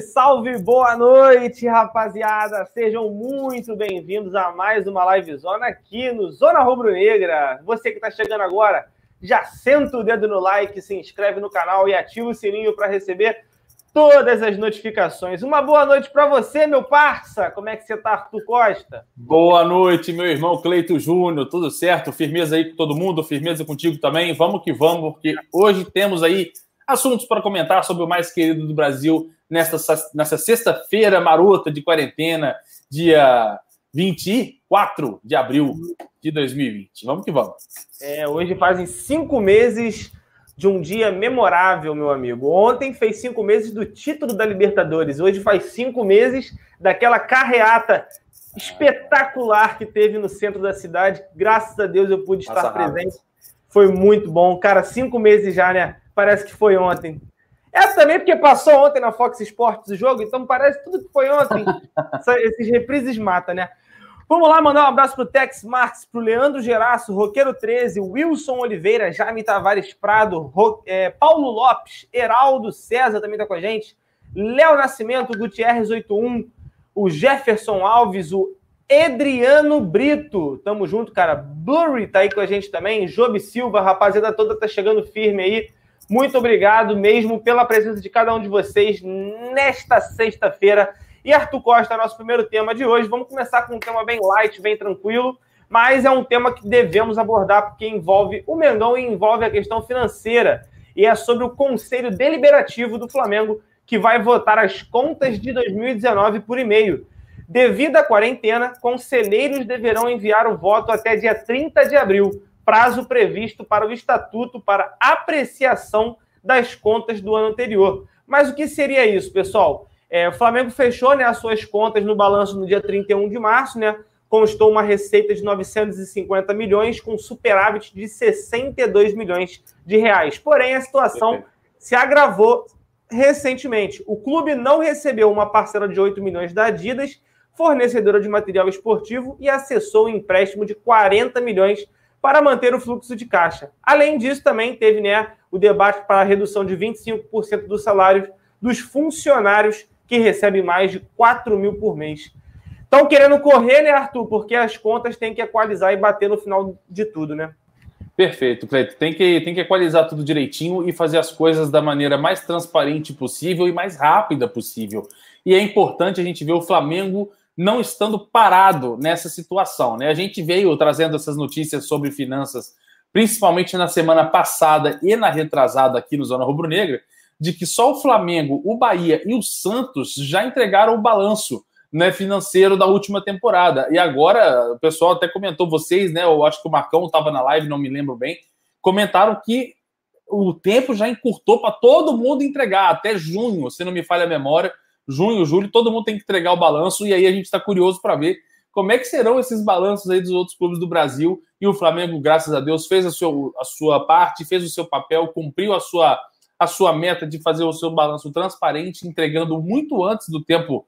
salve, boa noite, rapaziada. Sejam muito bem-vindos a mais uma live zona aqui no Zona Rubro Negra. Você que está chegando agora, já senta o dedo no like, se inscreve no canal e ativa o sininho para receber todas as notificações. Uma boa noite para você, meu parça. Como é que você tá, Arthur Costa? Boa noite, meu irmão Cleito Júnior. Tudo certo? Firmeza aí com todo mundo, firmeza contigo também. Vamos que vamos, porque hoje temos aí assuntos para comentar sobre o mais querido do Brasil nesta, nessa sexta-feira marota de quarentena, dia 24 de abril de 2020. Vamos que vamos. É, hoje fazem cinco meses de um dia memorável, meu amigo. Ontem fez cinco meses do título da Libertadores. Hoje faz cinco meses daquela carreata espetacular que teve no centro da cidade. Graças a Deus eu pude estar Passa presente. Rápido. Foi muito bom. Cara, cinco meses já, né? Parece que foi ontem. É também porque passou ontem na Fox Sports o jogo, então parece tudo que foi ontem. Esses reprises matam, né? Vamos lá, mandar um abraço pro Tex Marques, pro Leandro Geraço, Roqueiro 13, Wilson Oliveira, Jaime Tavares Prado, Ro... é, Paulo Lopes, Heraldo César também tá com a gente, Léo Nascimento, Gutierrez 81, o Jefferson Alves, o Edriano Brito, tamo junto, cara. Blurry tá aí com a gente também, Job Silva, rapaziada toda tá chegando firme aí. Muito obrigado mesmo pela presença de cada um de vocês nesta sexta-feira e Arthur Costa, nosso primeiro tema de hoje. Vamos começar com um tema bem light, bem tranquilo, mas é um tema que devemos abordar porque envolve o Mengão e envolve a questão financeira. E é sobre o Conselho Deliberativo do Flamengo, que vai votar as contas de 2019 por e-mail. Devido à quarentena, conselheiros deverão enviar o voto até dia 30 de abril, prazo previsto para o estatuto para apreciação das contas do ano anterior. Mas o que seria isso, pessoal? É, o Flamengo fechou né, as suas contas no balanço no dia 31 de março, né? Constou uma receita de 950 milhões com superávit de 62 milhões de reais. Porém, a situação se agravou recentemente. O clube não recebeu uma parcela de 8 milhões da Adidas, fornecedora de material esportivo, e acessou um empréstimo de 40 milhões para manter o fluxo de caixa. Além disso, também teve né, o debate para a redução de 25% dos salários dos funcionários que recebe mais de 4 mil por mês. Estão querendo correr, né, Arthur? Porque as contas têm que equalizar e bater no final de tudo, né? Perfeito, Cleito. Tem que, tem que equalizar tudo direitinho e fazer as coisas da maneira mais transparente possível e mais rápida possível. E é importante a gente ver o Flamengo não estando parado nessa situação. Né? A gente veio trazendo essas notícias sobre finanças, principalmente na semana passada e na retrasada aqui no Zona Rubro Negra, de que só o Flamengo, o Bahia e o Santos já entregaram o balanço né, financeiro da última temporada. E agora, o pessoal até comentou, vocês, né? Eu acho que o Marcão estava na live, não me lembro bem, comentaram que o tempo já encurtou para todo mundo entregar, até junho, se não me falha a memória, junho, julho, todo mundo tem que entregar o balanço, e aí a gente está curioso para ver como é que serão esses balanços aí dos outros clubes do Brasil. E o Flamengo, graças a Deus, fez a sua, a sua parte, fez o seu papel, cumpriu a sua a sua meta de fazer o seu balanço transparente, entregando muito antes do tempo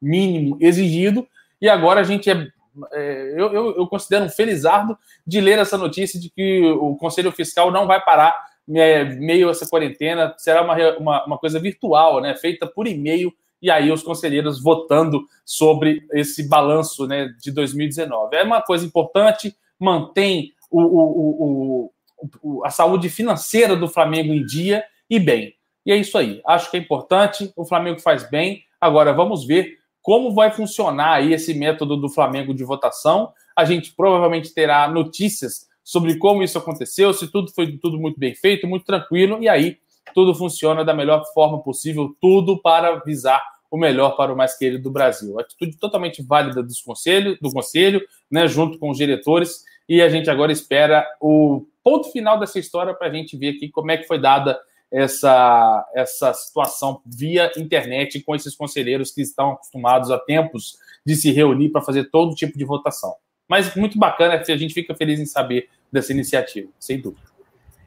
mínimo exigido. E agora a gente é. é eu, eu, eu, considero um felizardo de ler essa notícia de que o Conselho Fiscal não vai parar meio essa quarentena, será uma, uma, uma coisa virtual, né, feita por e-mail, e aí os conselheiros votando sobre esse balanço né, de 2019. É uma coisa importante, mantém o, o, a saúde financeira do Flamengo em dia e bem. E é isso aí. Acho que é importante. O Flamengo faz bem. Agora vamos ver como vai funcionar aí esse método do Flamengo de votação. A gente provavelmente terá notícias sobre como isso aconteceu, se tudo foi tudo muito bem feito, muito tranquilo, e aí tudo funciona da melhor forma possível, tudo para visar o melhor para o mais querido do Brasil. Atitude totalmente válida dos conselho, do conselho, né, junto com os diretores, e a gente agora espera o ponto final dessa história para a gente ver aqui como é que foi dada essa, essa situação via internet com esses conselheiros que estão acostumados a tempos de se reunir para fazer todo tipo de votação. Mas muito bacana, a gente fica feliz em saber dessa iniciativa, sem dúvida.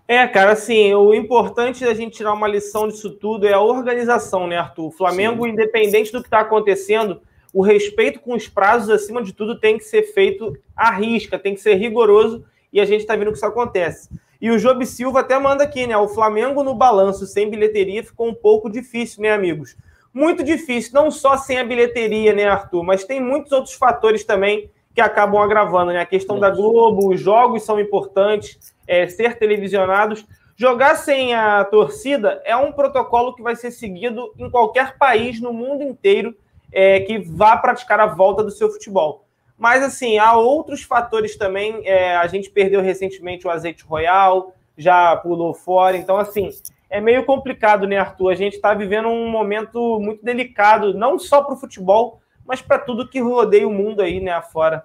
É, cara, assim, o importante da gente tirar uma lição disso tudo é a organização, né, Arthur? O Flamengo, Sim. independente do que está acontecendo, o respeito com os prazos, acima de tudo, tem que ser feito à risca, tem que ser rigoroso, e a gente está vendo que isso acontece. E o Job Silva até manda aqui, né? O Flamengo no balanço sem bilheteria ficou um pouco difícil, né, amigos? muito difícil, não só sem a bilheteria, né, Arthur, mas tem muitos outros fatores também que acabam agravando, né? A questão da Globo, os jogos são importantes, é, ser televisionados. Jogar sem a torcida é um protocolo que vai ser seguido em qualquer país no mundo inteiro é, que vá praticar a volta do seu futebol. Mas, assim, há outros fatores também. É, a gente perdeu recentemente o azeite royal, já pulou fora. Então, assim, é meio complicado, né, Arthur? A gente está vivendo um momento muito delicado, não só para o futebol, mas para tudo que rodeia o mundo aí, né, afora.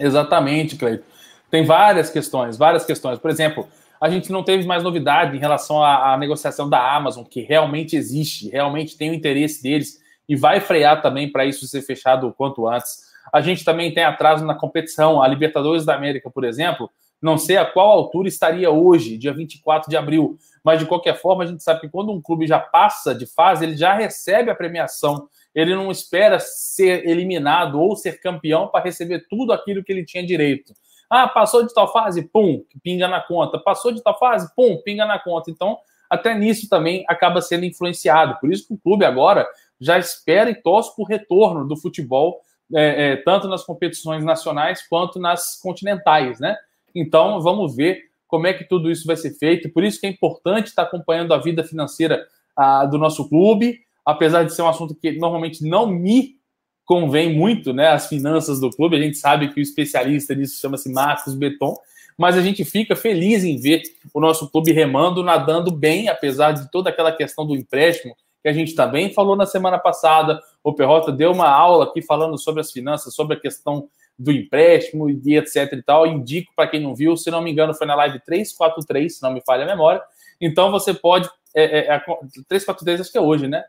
Exatamente, Cleiton. Tem várias questões, várias questões. Por exemplo, a gente não teve mais novidade em relação à, à, negociação da Amazon, que realmente existe, realmente tem o interesse deles e vai frear também para isso ser fechado o quanto antes. A gente também tem atraso na competição. A Libertadores da América, por exemplo, não sei a qual altura estaria hoje, dia 24 de abril, mas de qualquer forma a gente sabe que quando um clube já passa de fase, ele já recebe a premiação. Ele não espera ser eliminado ou ser campeão para receber tudo aquilo que ele tinha direito. Ah, passou de tal fase, pum, pinga na conta. Passou de tal fase, pum, pinga na conta. Então, até nisso também acaba sendo influenciado. Por isso que o clube agora já espera e torce por retorno do futebol, é, é, tanto nas competições nacionais quanto nas continentais, né? Então, vamos ver como é que tudo isso vai ser feito. Por isso que é importante estar acompanhando a vida financeira ah, do nosso clube, apesar de ser um assunto que normalmente não me convém muito, né, as finanças do clube. A gente sabe que o especialista nisso chama-se Marcos Beton, mas a gente fica feliz em ver o nosso clube remando, nadando bem, apesar de toda aquela questão do empréstimo que a gente também falou na semana passada. O Perrota deu uma aula aqui falando sobre as finanças, sobre a questão do empréstimo e etc e tal. Indico para quem não viu, se não me engano, foi na live 343, se não me falha a memória. Então você pode. É, é, é, 343 acho que é hoje, né?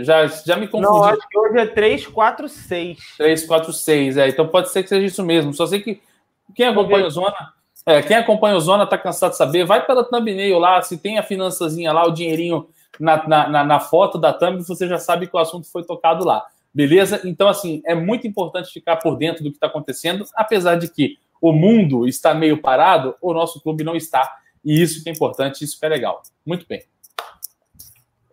Já, já me confundi. Não, acho que hoje é 346. 346, é. Então pode ser que seja isso mesmo. Só sei que quem acompanha o Zona. É, quem acompanha o Zona tá cansado de saber. Vai pela thumbnail lá, se tem a finançazinha lá, o dinheirinho na, na, na, foto da thumb, você já sabe que o assunto foi tocado lá. Beleza? Então, assim, é muito importante ficar por dentro do que está acontecendo, apesar de que o mundo está meio parado, o nosso clube não está. E isso que é importante, isso que é legal. Muito bem.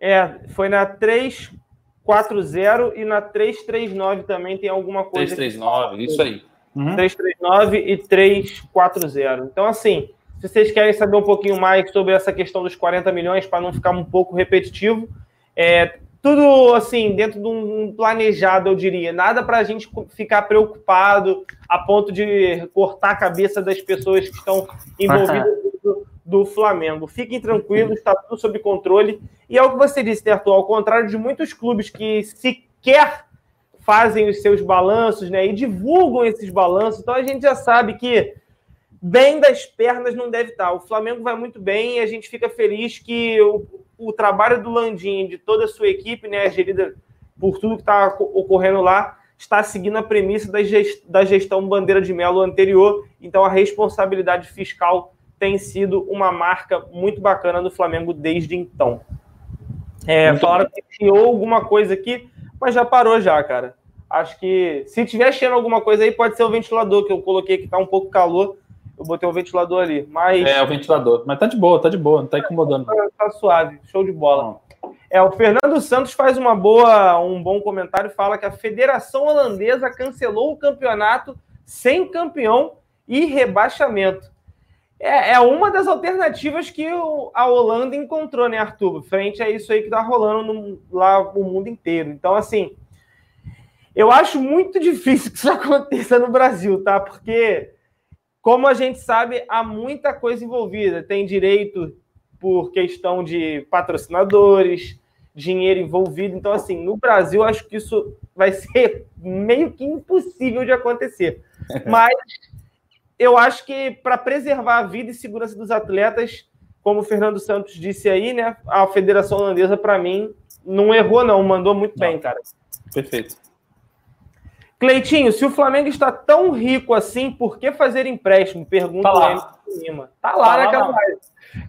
É, foi na 340 e na 339 também tem alguma coisa. 339, isso aí. Uhum. 339 e 340. Então, assim, se vocês querem saber um pouquinho mais sobre essa questão dos 40 milhões, para não ficar um pouco repetitivo, é tudo assim, dentro de um planejado, eu diria. Nada para a gente ficar preocupado a ponto de cortar a cabeça das pessoas que estão envolvidas do Flamengo. Fiquem tranquilos, está tudo sob controle. E é o que você disse, Terto, ao contrário de muitos clubes que sequer fazem os seus balanços né, e divulgam esses balanços, então a gente já sabe que bem das pernas não deve estar. O Flamengo vai muito bem e a gente fica feliz que o, o trabalho do Landim, de toda a sua equipe, né, gerida por tudo que está ocorrendo lá, está seguindo a premissa da gestão Bandeira de Melo anterior. Então a responsabilidade fiscal tem sido uma marca muito bacana do Flamengo desde então. É, falaram que criou alguma coisa aqui, mas já parou já, cara. Acho que se tiver cheirando alguma coisa aí, pode ser o ventilador que eu coloquei que tá um pouco calor. Eu botei o ventilador ali. Mas... É, o ventilador. Mas tá de boa, tá de boa, não tá incomodando. Tá, tá suave, show de bola. É, o Fernando Santos faz uma boa, um bom comentário, fala que a Federação Holandesa cancelou o campeonato sem campeão e rebaixamento é, é uma das alternativas que o, a Holanda encontrou, né, Arthur? Frente a isso aí que tá rolando no, lá o mundo inteiro. Então, assim, eu acho muito difícil que isso aconteça no Brasil, tá? Porque, como a gente sabe, há muita coisa envolvida. Tem direito por questão de patrocinadores, dinheiro envolvido. Então, assim, no Brasil, acho que isso vai ser meio que impossível de acontecer. Mas eu acho que para preservar a vida e segurança dos atletas, como o Fernando Santos disse aí, né? A Federação Holandesa, para mim, não errou, não, mandou muito não. bem, cara. Perfeito. Cleitinho, se o Flamengo está tão rico assim, por que fazer empréstimo? Pergunta tá lá. Lima. Tá lá, tá naquela lá,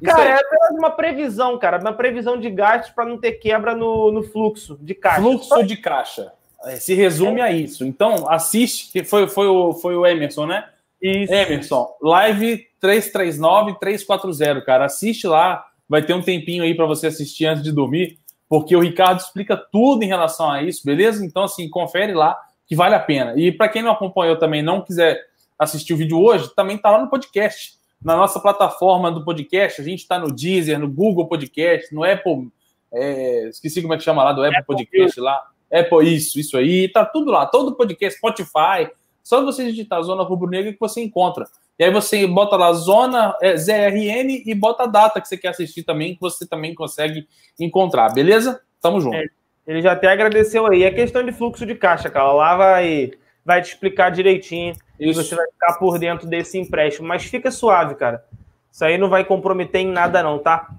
Cara, é apenas uma previsão, cara. Uma previsão de gastos para não ter quebra no, no fluxo de caixa. Fluxo de caixa. É, se resume é. a isso. Então, assiste, que foi, foi, o, foi o Emerson, né? Isso. Emerson, live 339 340, cara. Assiste lá. Vai ter um tempinho aí para você assistir antes de dormir, porque o Ricardo explica tudo em relação a isso, beleza? Então, assim, confere lá que vale a pena. E para quem não acompanhou também, não quiser assistir o vídeo hoje, também está lá no podcast. Na nossa plataforma do podcast, a gente está no Deezer, no Google Podcast, no Apple. É, esqueci como é que chama lá do Apple, Apple Podcast lá. Apple, isso, isso aí. Tá tudo lá, todo podcast, Spotify. Só você digitar Zona Rubro Negra que você encontra. E aí você bota lá Zona é, ZRN e bota a data que você quer assistir também, que você também consegue encontrar, beleza? Tamo junto. É, ele já até agradeceu aí. É questão de fluxo de caixa, cara. Lá vai, vai te explicar direitinho. E você vai ficar por dentro desse empréstimo. Mas fica suave, cara. Isso aí não vai comprometer em nada, não, tá?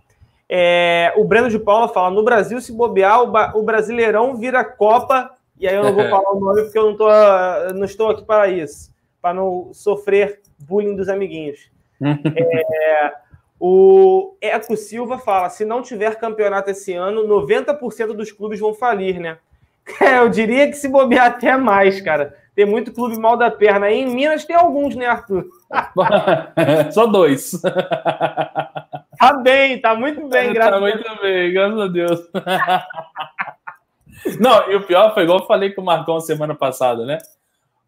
É, o Breno de Paula fala: no Brasil, se bobear, o, o Brasileirão vira Copa. E aí eu não vou falar o nome porque eu não, tô, não estou aqui para isso, para não sofrer bullying dos amiguinhos. é, o Eco Silva fala: se não tiver campeonato esse ano, 90% dos clubes vão falir, né? É, eu diria que se bobear até mais, cara. Tem muito clube mal da perna. Aí em Minas tem alguns, né, Arthur? Só dois. Tá bem, tá muito bem, tá graças tá muito a Deus. bem, graças a Deus. Não, e o pior foi igual eu falei com o Marcão semana passada, né?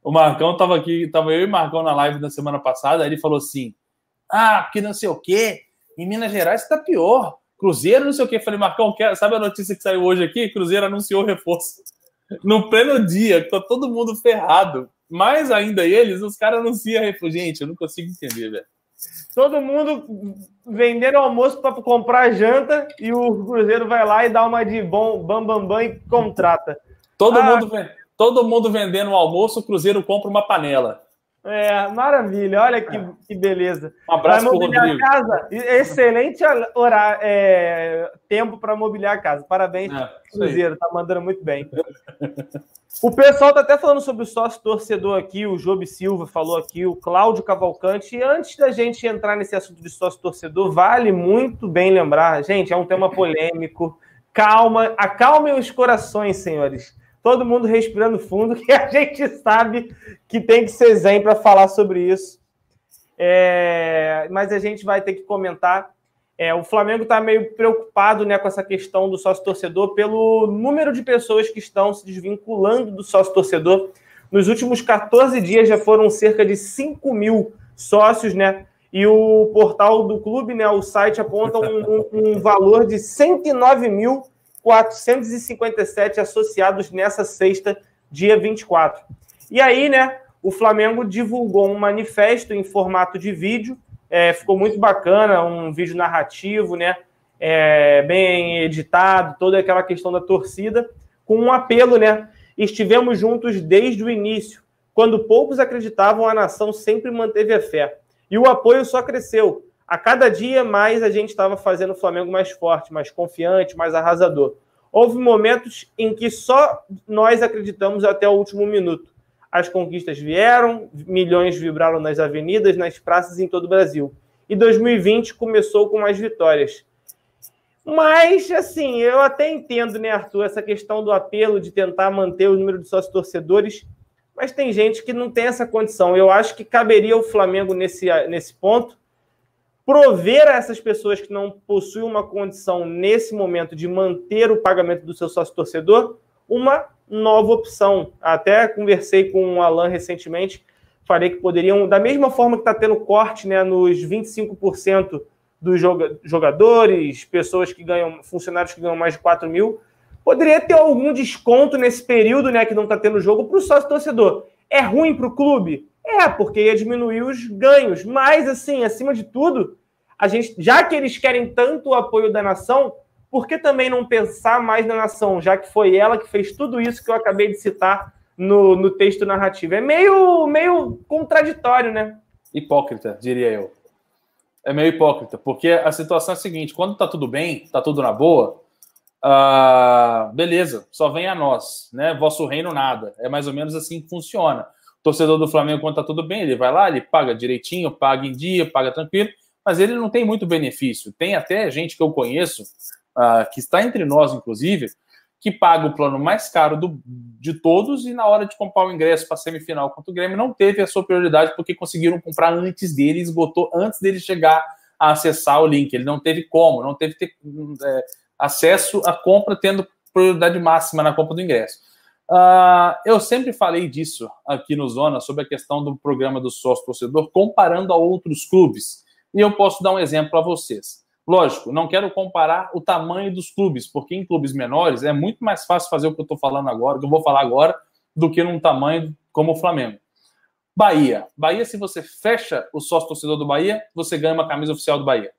O Marcão tava aqui, tava eu e o Marcão na live da semana passada, aí ele falou assim: ah, que não sei o quê, em Minas Gerais está pior. Cruzeiro, não sei o quê. falei, Marcão, quer, sabe a notícia que saiu hoje aqui? Cruzeiro anunciou reforço. No pleno dia, tá todo mundo ferrado. Mais ainda eles, os caras anunciam reforço. Gente, eu não consigo entender, velho. Todo mundo vendendo almoço para comprar janta e o Cruzeiro vai lá e dá uma de bom bam bam bam e contrata. Todo ah, mundo todo mundo vendendo almoço, o Cruzeiro compra uma panela. É, maravilha, olha que, é. que beleza. Um abraço para Rodrigo. Casa, excelente horário, é, tempo para mobiliar a casa. Parabéns, é, Cruzeiro, tá mandando muito bem. o pessoal tá até falando sobre o sócio torcedor aqui, o Job Silva falou aqui, o Cláudio Cavalcante. E antes da gente entrar nesse assunto de sócio torcedor, vale muito bem lembrar, gente, é um tema polêmico. Calma, acalmem os corações, senhores todo mundo respirando fundo, que a gente sabe que tem que ser zen para falar sobre isso. É, mas a gente vai ter que comentar. É, o Flamengo está meio preocupado né, com essa questão do sócio-torcedor pelo número de pessoas que estão se desvinculando do sócio-torcedor. Nos últimos 14 dias já foram cerca de 5 mil sócios, né? E o portal do clube, né, o site, aponta um, um, um valor de 109 mil 457 associados nessa sexta, dia 24. E aí, né, o Flamengo divulgou um manifesto em formato de vídeo, é, ficou muito bacana, um vídeo narrativo, né, é, bem editado, toda aquela questão da torcida, com um apelo, né, estivemos juntos desde o início, quando poucos acreditavam, a nação sempre manteve a fé. E o apoio só cresceu a cada dia mais a gente estava fazendo o Flamengo mais forte, mais confiante, mais arrasador. Houve momentos em que só nós acreditamos até o último minuto. As conquistas vieram, milhões vibraram nas avenidas, nas praças em todo o Brasil. E 2020 começou com mais vitórias. Mas, assim, eu até entendo, né, Arthur, essa questão do apelo de tentar manter o número de sócios torcedores, mas tem gente que não tem essa condição. Eu acho que caberia o Flamengo nesse, nesse ponto prover a essas pessoas que não possuem uma condição nesse momento de manter o pagamento do seu sócio torcedor uma nova opção. Até conversei com o Alan recentemente, falei que poderiam, da mesma forma que está tendo corte né, nos 25% dos jogadores, pessoas que ganham, funcionários que ganham mais de 4 mil, poderia ter algum desconto nesse período né, que não está tendo jogo para o sócio torcedor. É ruim para o clube? É, porque ia diminuir os ganhos. Mas, assim, acima de tudo, a gente, já que eles querem tanto o apoio da nação, por que também não pensar mais na nação, já que foi ela que fez tudo isso que eu acabei de citar no, no texto narrativo? É meio, meio contraditório, né? Hipócrita, diria eu. É meio hipócrita, porque a situação é a seguinte: quando tá tudo bem, tá tudo na boa, uh, beleza, só vem a nós, né? Vosso reino nada. É mais ou menos assim que funciona torcedor do Flamengo, quando tá tudo bem, ele vai lá, ele paga direitinho, paga em dia, paga tranquilo, mas ele não tem muito benefício. Tem até gente que eu conheço, uh, que está entre nós, inclusive, que paga o plano mais caro do, de todos e na hora de comprar o ingresso para a semifinal contra o Grêmio não teve a sua prioridade porque conseguiram comprar antes dele, esgotou antes dele chegar a acessar o link. Ele não teve como, não teve, ter, é, acesso à compra, tendo prioridade máxima na compra do ingresso. Uh, eu sempre falei disso aqui no Zona, sobre a questão do programa do sócio-torcedor, comparando a outros clubes. E eu posso dar um exemplo para vocês. Lógico, não quero comparar o tamanho dos clubes, porque em clubes menores é muito mais fácil fazer o que eu estou falando agora, que eu vou falar agora, do que num tamanho como o Flamengo. Bahia. Bahia, se você fecha o sócio torcedor do Bahia, você ganha uma camisa oficial do Bahia.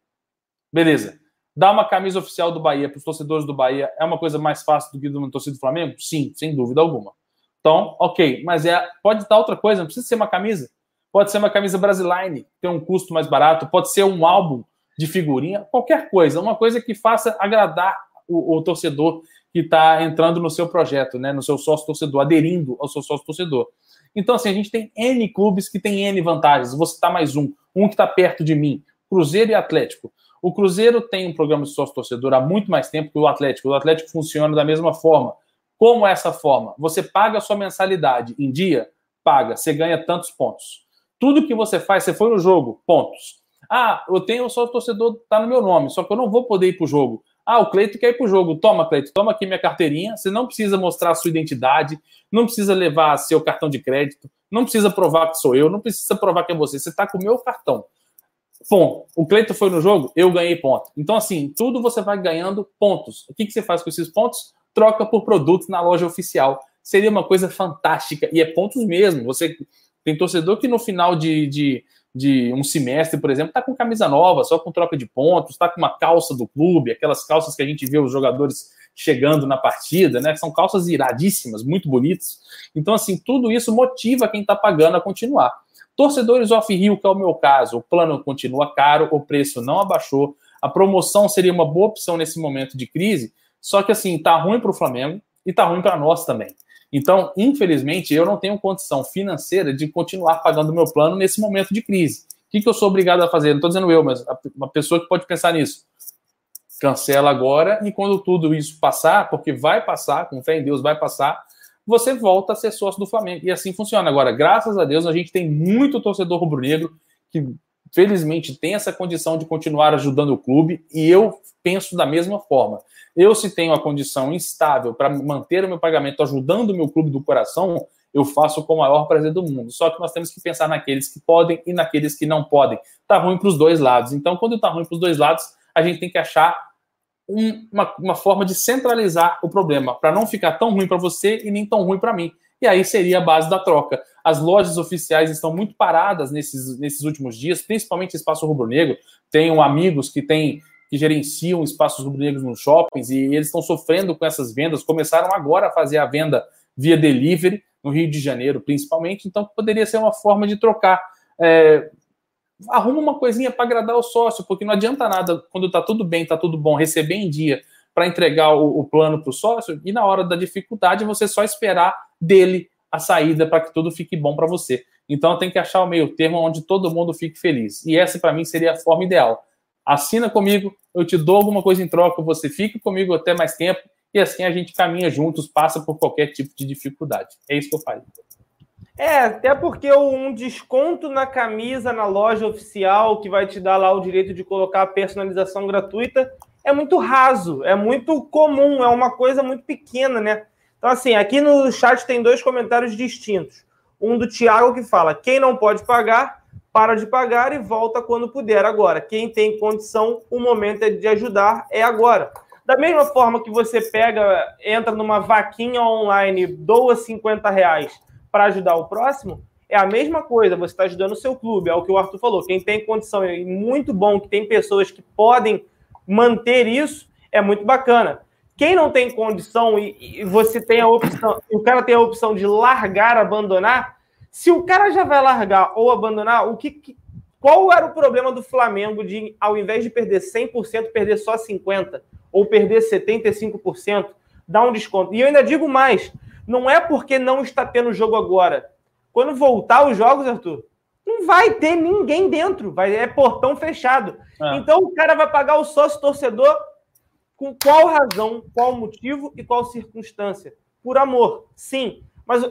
Beleza. Dar uma camisa oficial do Bahia para os torcedores do Bahia é uma coisa mais fácil do que do torcedor do Flamengo? Sim, sem dúvida alguma. Então, ok. Mas é, pode estar outra coisa, não precisa ser uma camisa. Pode ser uma camisa Brasiline, tem um custo mais barato. Pode ser um álbum de figurinha, qualquer coisa. Uma coisa que faça agradar o, o torcedor que está entrando no seu projeto, né, no seu sócio torcedor, aderindo ao seu sócio torcedor. Então, assim, a gente tem N clubes que tem N vantagens. Vou citar mais um, um que está perto de mim, Cruzeiro e Atlético. O Cruzeiro tem um programa de sócio torcedor há muito mais tempo que o Atlético. O Atlético funciona da mesma forma. Como essa forma? Você paga a sua mensalidade em dia, paga, você ganha tantos pontos. Tudo que você faz, você foi no jogo, pontos. Ah, eu tenho só o torcedor, tá no meu nome, só que eu não vou poder ir pro jogo. Ah, o Cleito quer ir pro jogo. Toma, Cleito, toma aqui minha carteirinha. Você não precisa mostrar a sua identidade, não precisa levar seu cartão de crédito, não precisa provar que sou eu, não precisa provar que é você. Você tá com o meu cartão. Bom, o Cleito foi no jogo, eu ganhei ponto. Então, assim, tudo você vai ganhando pontos. O que, que você faz com esses pontos? Troca por produtos na loja oficial. Seria uma coisa fantástica. E é pontos mesmo. Você tem torcedor que no final de, de de um semestre, por exemplo, está com camisa nova, só com troca de pontos, está com uma calça do clube, aquelas calças que a gente vê os jogadores chegando na partida, né? São calças iradíssimas, muito bonitas. Então, assim, tudo isso motiva quem está pagando a continuar. Torcedores off-rio, que é o meu caso, o plano continua caro, o preço não abaixou, a promoção seria uma boa opção nesse momento de crise, só que assim, tá ruim para o Flamengo e tá ruim para nós também. Então, infelizmente, eu não tenho condição financeira de continuar pagando meu plano nesse momento de crise. O que, que eu sou obrigado a fazer? Não estou dizendo eu, mas uma pessoa que pode pensar nisso. Cancela agora e quando tudo isso passar, porque vai passar, com fé em Deus vai passar, você volta a ser sócio do Flamengo. E assim funciona. Agora, graças a Deus, a gente tem muito torcedor rubro-negro que felizmente tem essa condição de continuar ajudando o clube e eu penso da mesma forma. Eu, se tenho a condição instável para manter o meu pagamento ajudando o meu clube do coração, eu faço com o maior prazer do mundo. Só que nós temos que pensar naqueles que podem e naqueles que não podem. Tá ruim para os dois lados. Então, quando tá ruim para os dois lados, a gente tem que achar um, uma, uma forma de centralizar o problema, para não ficar tão ruim para você e nem tão ruim para mim. E aí seria a base da troca. As lojas oficiais estão muito paradas nesses, nesses últimos dias, principalmente espaço rubro-negro. Tenho amigos que têm que gerenciam espaços rubro-negros nos shoppings e eles estão sofrendo com essas vendas. Começaram agora a fazer a venda via delivery, no Rio de Janeiro principalmente, então poderia ser uma forma de trocar. É, arruma uma coisinha para agradar o sócio, porque não adianta nada quando está tudo bem, está tudo bom, receber em dia para entregar o, o plano para o sócio e na hora da dificuldade você só esperar dele a saída para que tudo fique bom para você. Então tem que achar o meio termo onde todo mundo fique feliz. E essa para mim seria a forma ideal assina comigo, eu te dou alguma coisa em troca, você fica comigo até mais tempo e assim a gente caminha juntos, passa por qualquer tipo de dificuldade. É isso que eu falo. É, até porque um desconto na camisa na loja oficial que vai te dar lá o direito de colocar a personalização gratuita é muito raso, é muito comum, é uma coisa muito pequena, né? Então, assim, aqui no chat tem dois comentários distintos. Um do Thiago que fala: quem não pode pagar para de pagar e volta quando puder. Agora, quem tem condição, o momento é de ajudar, é agora. Da mesma forma que você pega, entra numa vaquinha online, doa 50 reais para ajudar o próximo, é a mesma coisa, você está ajudando o seu clube, é o que o Arthur falou. Quem tem condição, é muito bom que tem pessoas que podem manter isso, é muito bacana. Quem não tem condição e, e você tem a opção, o cara tem a opção de largar, abandonar, se o cara já vai largar ou abandonar, o que, que qual era o problema do Flamengo de, ao invés de perder 100%, perder só 50% ou perder 75%, dar um desconto? E eu ainda digo mais, não é porque não está tendo jogo agora. Quando voltar os jogos, Arthur, não vai ter ninguém dentro, vai é portão fechado. É. Então o cara vai pagar o sócio torcedor com qual razão, qual motivo e qual circunstância? Por amor, sim. Mas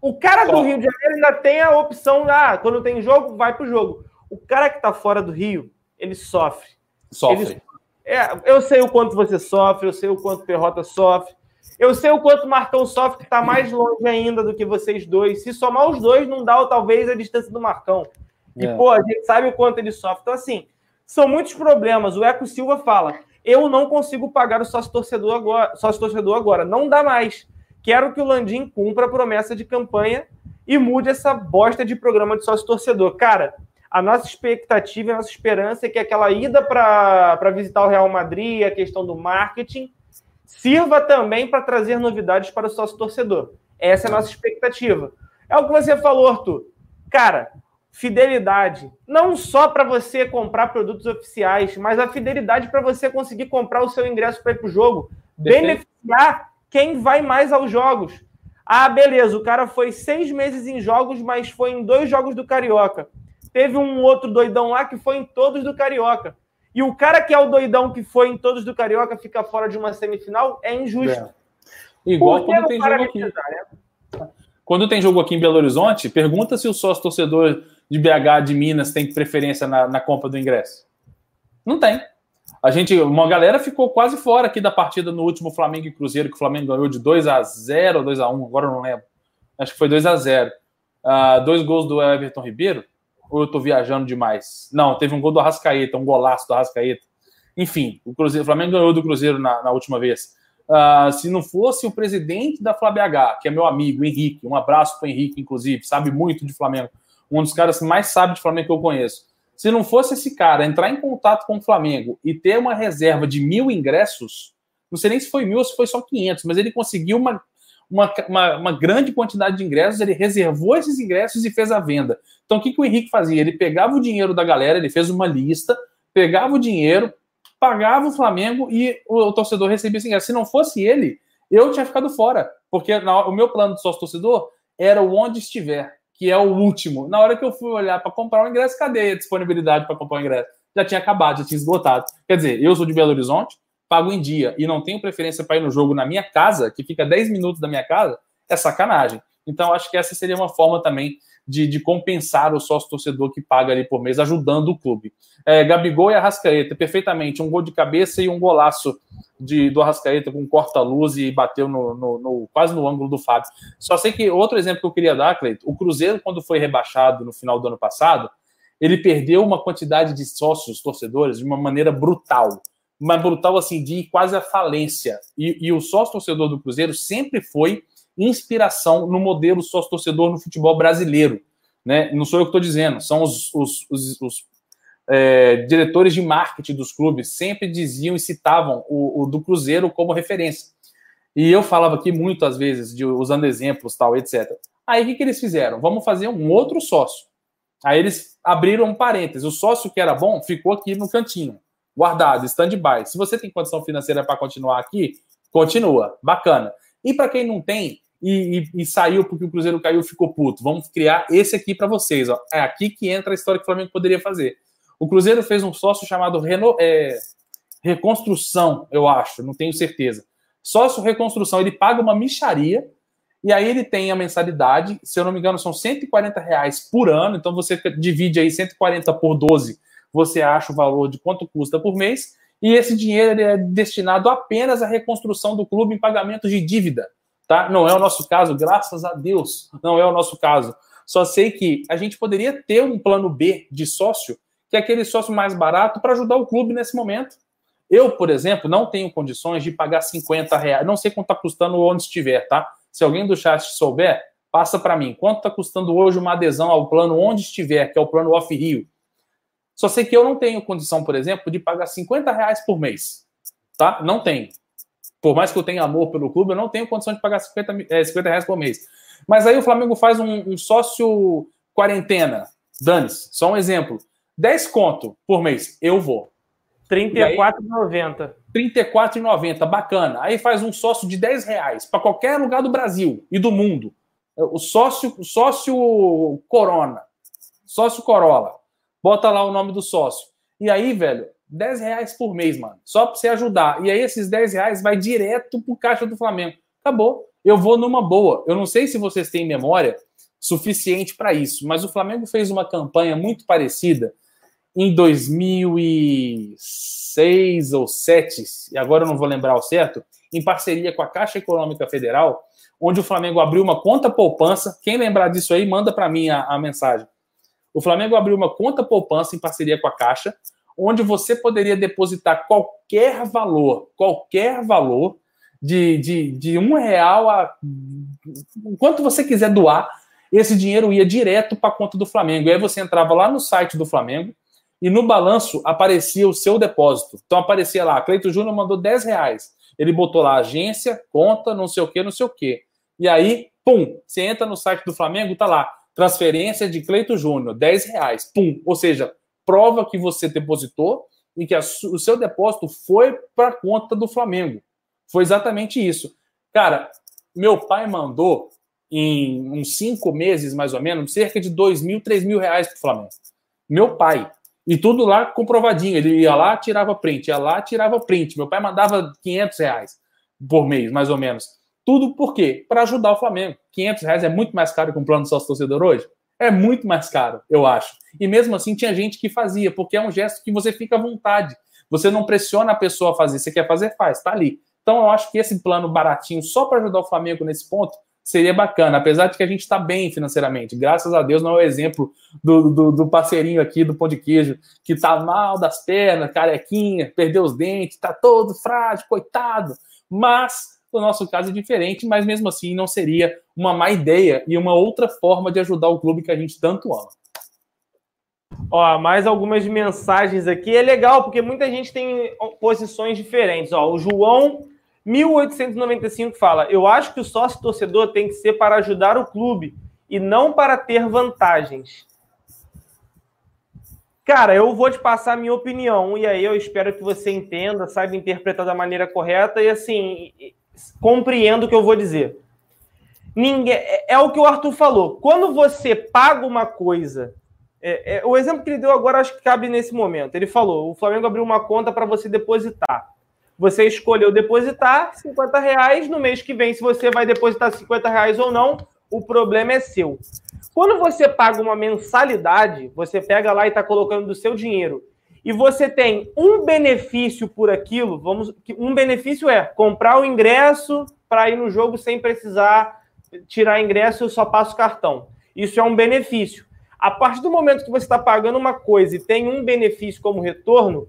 o cara do Rio de Janeiro ainda tem a opção, ah, quando tem jogo, vai pro jogo. O cara que tá fora do Rio, ele sofre. Sofre. Ele, É, eu sei o quanto você sofre, eu sei o quanto o Perrota sofre, eu sei o quanto o Marcão sofre, que está mais longe ainda do que vocês dois. Se somar os dois, não dá talvez a distância do Marcão. E, é. pô, a gente sabe o quanto ele sofre. Então, assim, são muitos problemas. O Eco Silva fala: eu não consigo pagar o sócio torcedor agora, sócio torcedor agora. Não dá mais. Quero que o Landim cumpra a promessa de campanha e mude essa bosta de programa de sócio torcedor. Cara, a nossa expectativa, a nossa esperança é que aquela ida para visitar o Real Madrid, a questão do marketing, sirva também para trazer novidades para o sócio torcedor. Essa é a nossa expectativa. É o que você falou, Arthur. Cara, fidelidade, não só para você comprar produtos oficiais, mas a fidelidade para você conseguir comprar o seu ingresso para ir para o jogo, beneficiar quem vai mais aos jogos. Ah, beleza, o cara foi seis meses em jogos, mas foi em dois jogos do Carioca. Teve um outro doidão lá que foi em todos do Carioca. E o cara que é o doidão que foi em todos do Carioca fica fora de uma semifinal é injusto. É. Igual quando tem jogo aqui. Né? Quando tem jogo aqui em Belo Horizonte, pergunta se o sócio torcedor de BH, de Minas, tem preferência na, na compra do ingresso. Não tem. A gente, uma galera ficou quase fora aqui da partida no último Flamengo e Cruzeiro, que o Flamengo ganhou de 2 a 0 ou 2 a 1 agora eu não lembro. Acho que foi 2 a 0 uh, Dois gols do Everton Ribeiro. Ou eu tô viajando demais? Não, teve um gol do Arrascaeta, um golaço do Arrascaeta. Enfim, o, Cruzeiro, o Flamengo ganhou do Cruzeiro na, na última vez. Uh, se não fosse o presidente da FlaBH, que é meu amigo, Henrique, um abraço para Henrique, inclusive, sabe muito de Flamengo, um dos caras mais sabe de Flamengo que eu conheço. Se não fosse esse cara entrar em contato com o Flamengo e ter uma reserva de mil ingressos, não sei nem se foi mil ou se foi só 500, mas ele conseguiu uma uma, uma, uma, grande quantidade de ingressos, ele reservou esses ingressos e fez a venda. Então, o que, que o Henrique fazia? Ele pegava o dinheiro da galera, ele fez uma lista, pegava o dinheiro, pagava o Flamengo e o, o torcedor recebia esse ingresso. Se não fosse ele, eu tinha ficado fora, porque na, o meu plano de sócio-torcedor era o onde estiver, que é o último. Na hora que eu fui olhar para comprar o ingresso, cadê a disponibilidade para comprar o ingresso? Já tinha acabado, já tinha esgotado. Quer dizer, eu sou de Belo Horizonte, pago em dia e não tenho preferência para ir no jogo na minha casa, que fica 10 minutos da minha casa, é sacanagem. Então, acho que essa seria uma forma também de, de compensar o sócio torcedor que paga ali por mês, ajudando o clube. É, Gabigol e Arrascaeta, perfeitamente, um gol de cabeça e um golaço de, do Arrascaeta com corta-luz e bateu no, no, no, quase no ângulo do Fábio. Só sei que outro exemplo que eu queria dar, Cleito, o Cruzeiro, quando foi rebaixado no final do ano passado, ele perdeu uma quantidade de sócios torcedores de uma maneira brutal uma brutal assim de quase a falência. E, e o sócio torcedor do Cruzeiro sempre foi inspiração no modelo sócio torcedor no futebol brasileiro. Né? Não sou eu que estou dizendo, são os, os, os, os é, diretores de marketing dos clubes sempre diziam e citavam o, o, do Cruzeiro como referência. E eu falava aqui muitas vezes, de, usando exemplos, tal, etc. Aí o que, que eles fizeram? Vamos fazer um outro sócio. Aí eles abriram um parênteses. O sócio que era bom ficou aqui no cantinho guardado, stand-by. Se você tem condição financeira para continuar aqui, continua, bacana. E para quem não tem e, e, e, saiu porque o Cruzeiro caiu, ficou puto, vamos criar esse aqui para vocês. Ó. É aqui que entra a história que o Flamengo poderia fazer. O Cruzeiro fez um sócio chamado Reno, é, Reconstrução, eu acho, não tenho certeza. Sócio Reconstrução, ele paga uma micharia e aí ele tem a mensalidade, se eu não me engano, são 140 reais por ano, então você divide aí 140 por 12, você acha o valor de quanto custa por mês, e esse dinheiro é destinado apenas à reconstrução do clube em pagamento de dívida. Tá? Não é o nosso caso, graças a Deus, não é o nosso caso. Só sei que a gente poderia ter um plano B de sócio, que é aquele sócio mais barato para ajudar o clube nesse momento. Eu, por exemplo, não tenho condições de pagar 50 reais. Não sei quanto está custando onde estiver, tá? Se alguém do chat souber, passa para mim. Quanto está custando hoje uma adesão ao plano onde estiver, que é o plano Off Rio? Só sei que eu não tenho condição, por exemplo, de pagar 50 reais por mês. Tá? Não tenho. Por mais que eu tenha amor pelo clube, eu não tenho condição de pagar 50, é, 50 reais por mês. Mas aí o Flamengo faz um, um sócio quarentena. Dane-se, só um exemplo. 10 conto por mês, eu vou. R$34,90. R$34,90, bacana. Aí faz um sócio de 10 reais para qualquer lugar do Brasil e do mundo. O sócio, o sócio Corona, sócio Corolla bota lá o nome do sócio. E aí, velho, 10 reais por mês, mano. Só pra você ajudar. E aí, esses 10 reais vai direto pro caixa do Flamengo. Acabou. Eu vou numa boa. Eu não sei se vocês têm memória suficiente para isso, mas o Flamengo fez uma campanha muito parecida em 2006 ou 2007, e agora eu não vou lembrar o certo, em parceria com a Caixa Econômica Federal, onde o Flamengo abriu uma conta poupança. Quem lembrar disso aí, manda para mim a, a mensagem. O Flamengo abriu uma conta poupança em parceria com a Caixa, onde você poderia depositar qualquer valor, qualquer valor de, de, de um real a quanto você quiser doar, esse dinheiro ia direto para a conta do Flamengo. E aí você entrava lá no site do Flamengo e no balanço aparecia o seu depósito. Então aparecia lá, Cleito Júnior mandou 10 reais. Ele botou lá agência, conta, não sei o que, não sei o que. E aí, pum, você entra no site do Flamengo, tá lá, transferência de Cleito Júnior, 10 reais, pum. Ou seja, prova que você depositou e que a, o seu depósito foi para conta do Flamengo. Foi exatamente isso. Cara, meu pai mandou em uns cinco meses, mais ou menos, cerca de dois mil, três mil reais para o Flamengo. Meu pai. E tudo lá comprovadinho. Ele ia lá, tirava print, ia lá, tirava print. Meu pai mandava 500 reais por mês, mais ou menos. Tudo por quê? Para ajudar o Flamengo. 500 reais é muito mais caro que um plano de sócio torcedor hoje? É muito mais caro, eu acho. E mesmo assim tinha gente que fazia, porque é um gesto que você fica à vontade. Você não pressiona a pessoa a fazer. Você quer fazer, faz, tá ali. Então eu acho que esse plano baratinho só para ajudar o Flamengo nesse ponto seria bacana, apesar de que a gente está bem financeiramente. Graças a Deus não é o exemplo do, do, do, parceirinho aqui do pão de queijo, que tá mal das pernas, carequinha, perdeu os dentes, tá todo frágil, coitado. Mas o nosso caso é diferente, mas mesmo assim não seria uma má ideia e uma outra forma de ajudar o clube que a gente tanto ama. Ó, mais algumas mensagens aqui. É legal, porque muita gente tem posições diferentes. Ó, o João 1895 fala: Eu acho que o sócio torcedor tem que ser para ajudar o clube e não para ter vantagens. Cara, eu vou te passar a minha opinião e aí eu espero que você entenda, saiba interpretar da maneira correta e assim, compreenda o que eu vou dizer. Ninguém, é, é o que o Arthur falou. Quando você paga uma coisa, é, é, o exemplo que ele deu agora acho que cabe nesse momento. Ele falou: o Flamengo abriu uma conta para você depositar. Você escolheu depositar 50 reais no mês que vem. Se você vai depositar 50 reais ou não, o problema é seu. Quando você paga uma mensalidade, você pega lá e está colocando do seu dinheiro e você tem um benefício por aquilo, vamos, um benefício é comprar o ingresso para ir no jogo sem precisar tirar ingresso, eu só passo cartão. Isso é um benefício. A partir do momento que você está pagando uma coisa e tem um benefício como retorno,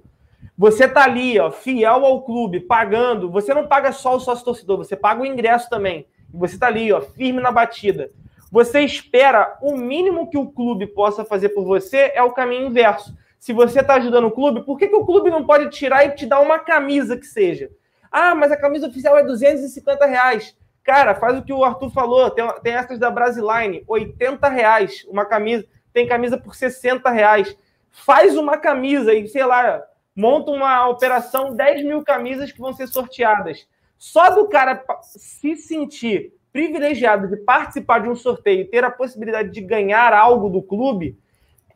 você tá ali, ó, fiel ao clube, pagando. Você não paga só o sócio torcedor, você paga o ingresso também. Você tá ali, ó, firme na batida. Você espera o mínimo que o clube possa fazer por você é o caminho inverso. Se você está ajudando o clube, por que, que o clube não pode tirar e te dar uma camisa que seja? Ah, mas a camisa oficial é 250 reais. Cara, faz o que o Arthur falou. Tem, tem essas da Brasiline, 80 reais uma camisa. Tem camisa por 60 reais. Faz uma camisa e, sei lá, monta uma operação, 10 mil camisas que vão ser sorteadas. Só do cara se sentir privilegiado de participar de um sorteio e ter a possibilidade de ganhar algo do clube,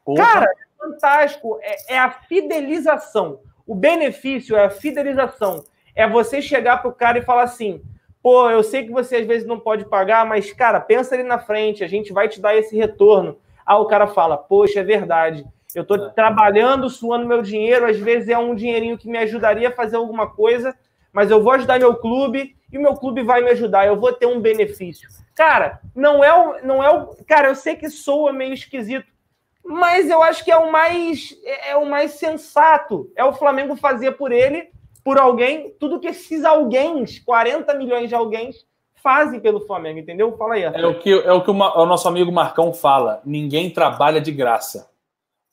Opa. cara, fantástico. É, é, a fidelização. O benefício é a fidelização. É você chegar pro cara e falar assim: pô, eu sei que você às vezes não pode pagar, mas, cara, pensa ali na frente, a gente vai te dar esse retorno. Aí o cara fala: poxa, é verdade. Eu estou é. trabalhando, suando meu dinheiro, às vezes é um dinheirinho que me ajudaria a fazer alguma coisa, mas eu vou ajudar meu clube e o meu clube vai me ajudar, eu vou ter um benefício. Cara, não é o. Não é o cara, eu sei que soa meio esquisito, mas eu acho que é o mais é, é o mais sensato. É o Flamengo fazer por ele, por alguém, tudo que esses alguém, 40 milhões de alguém, fazem pelo Flamengo, entendeu? Fala aí. É o que, é o, que o, o nosso amigo Marcão fala: ninguém trabalha de graça.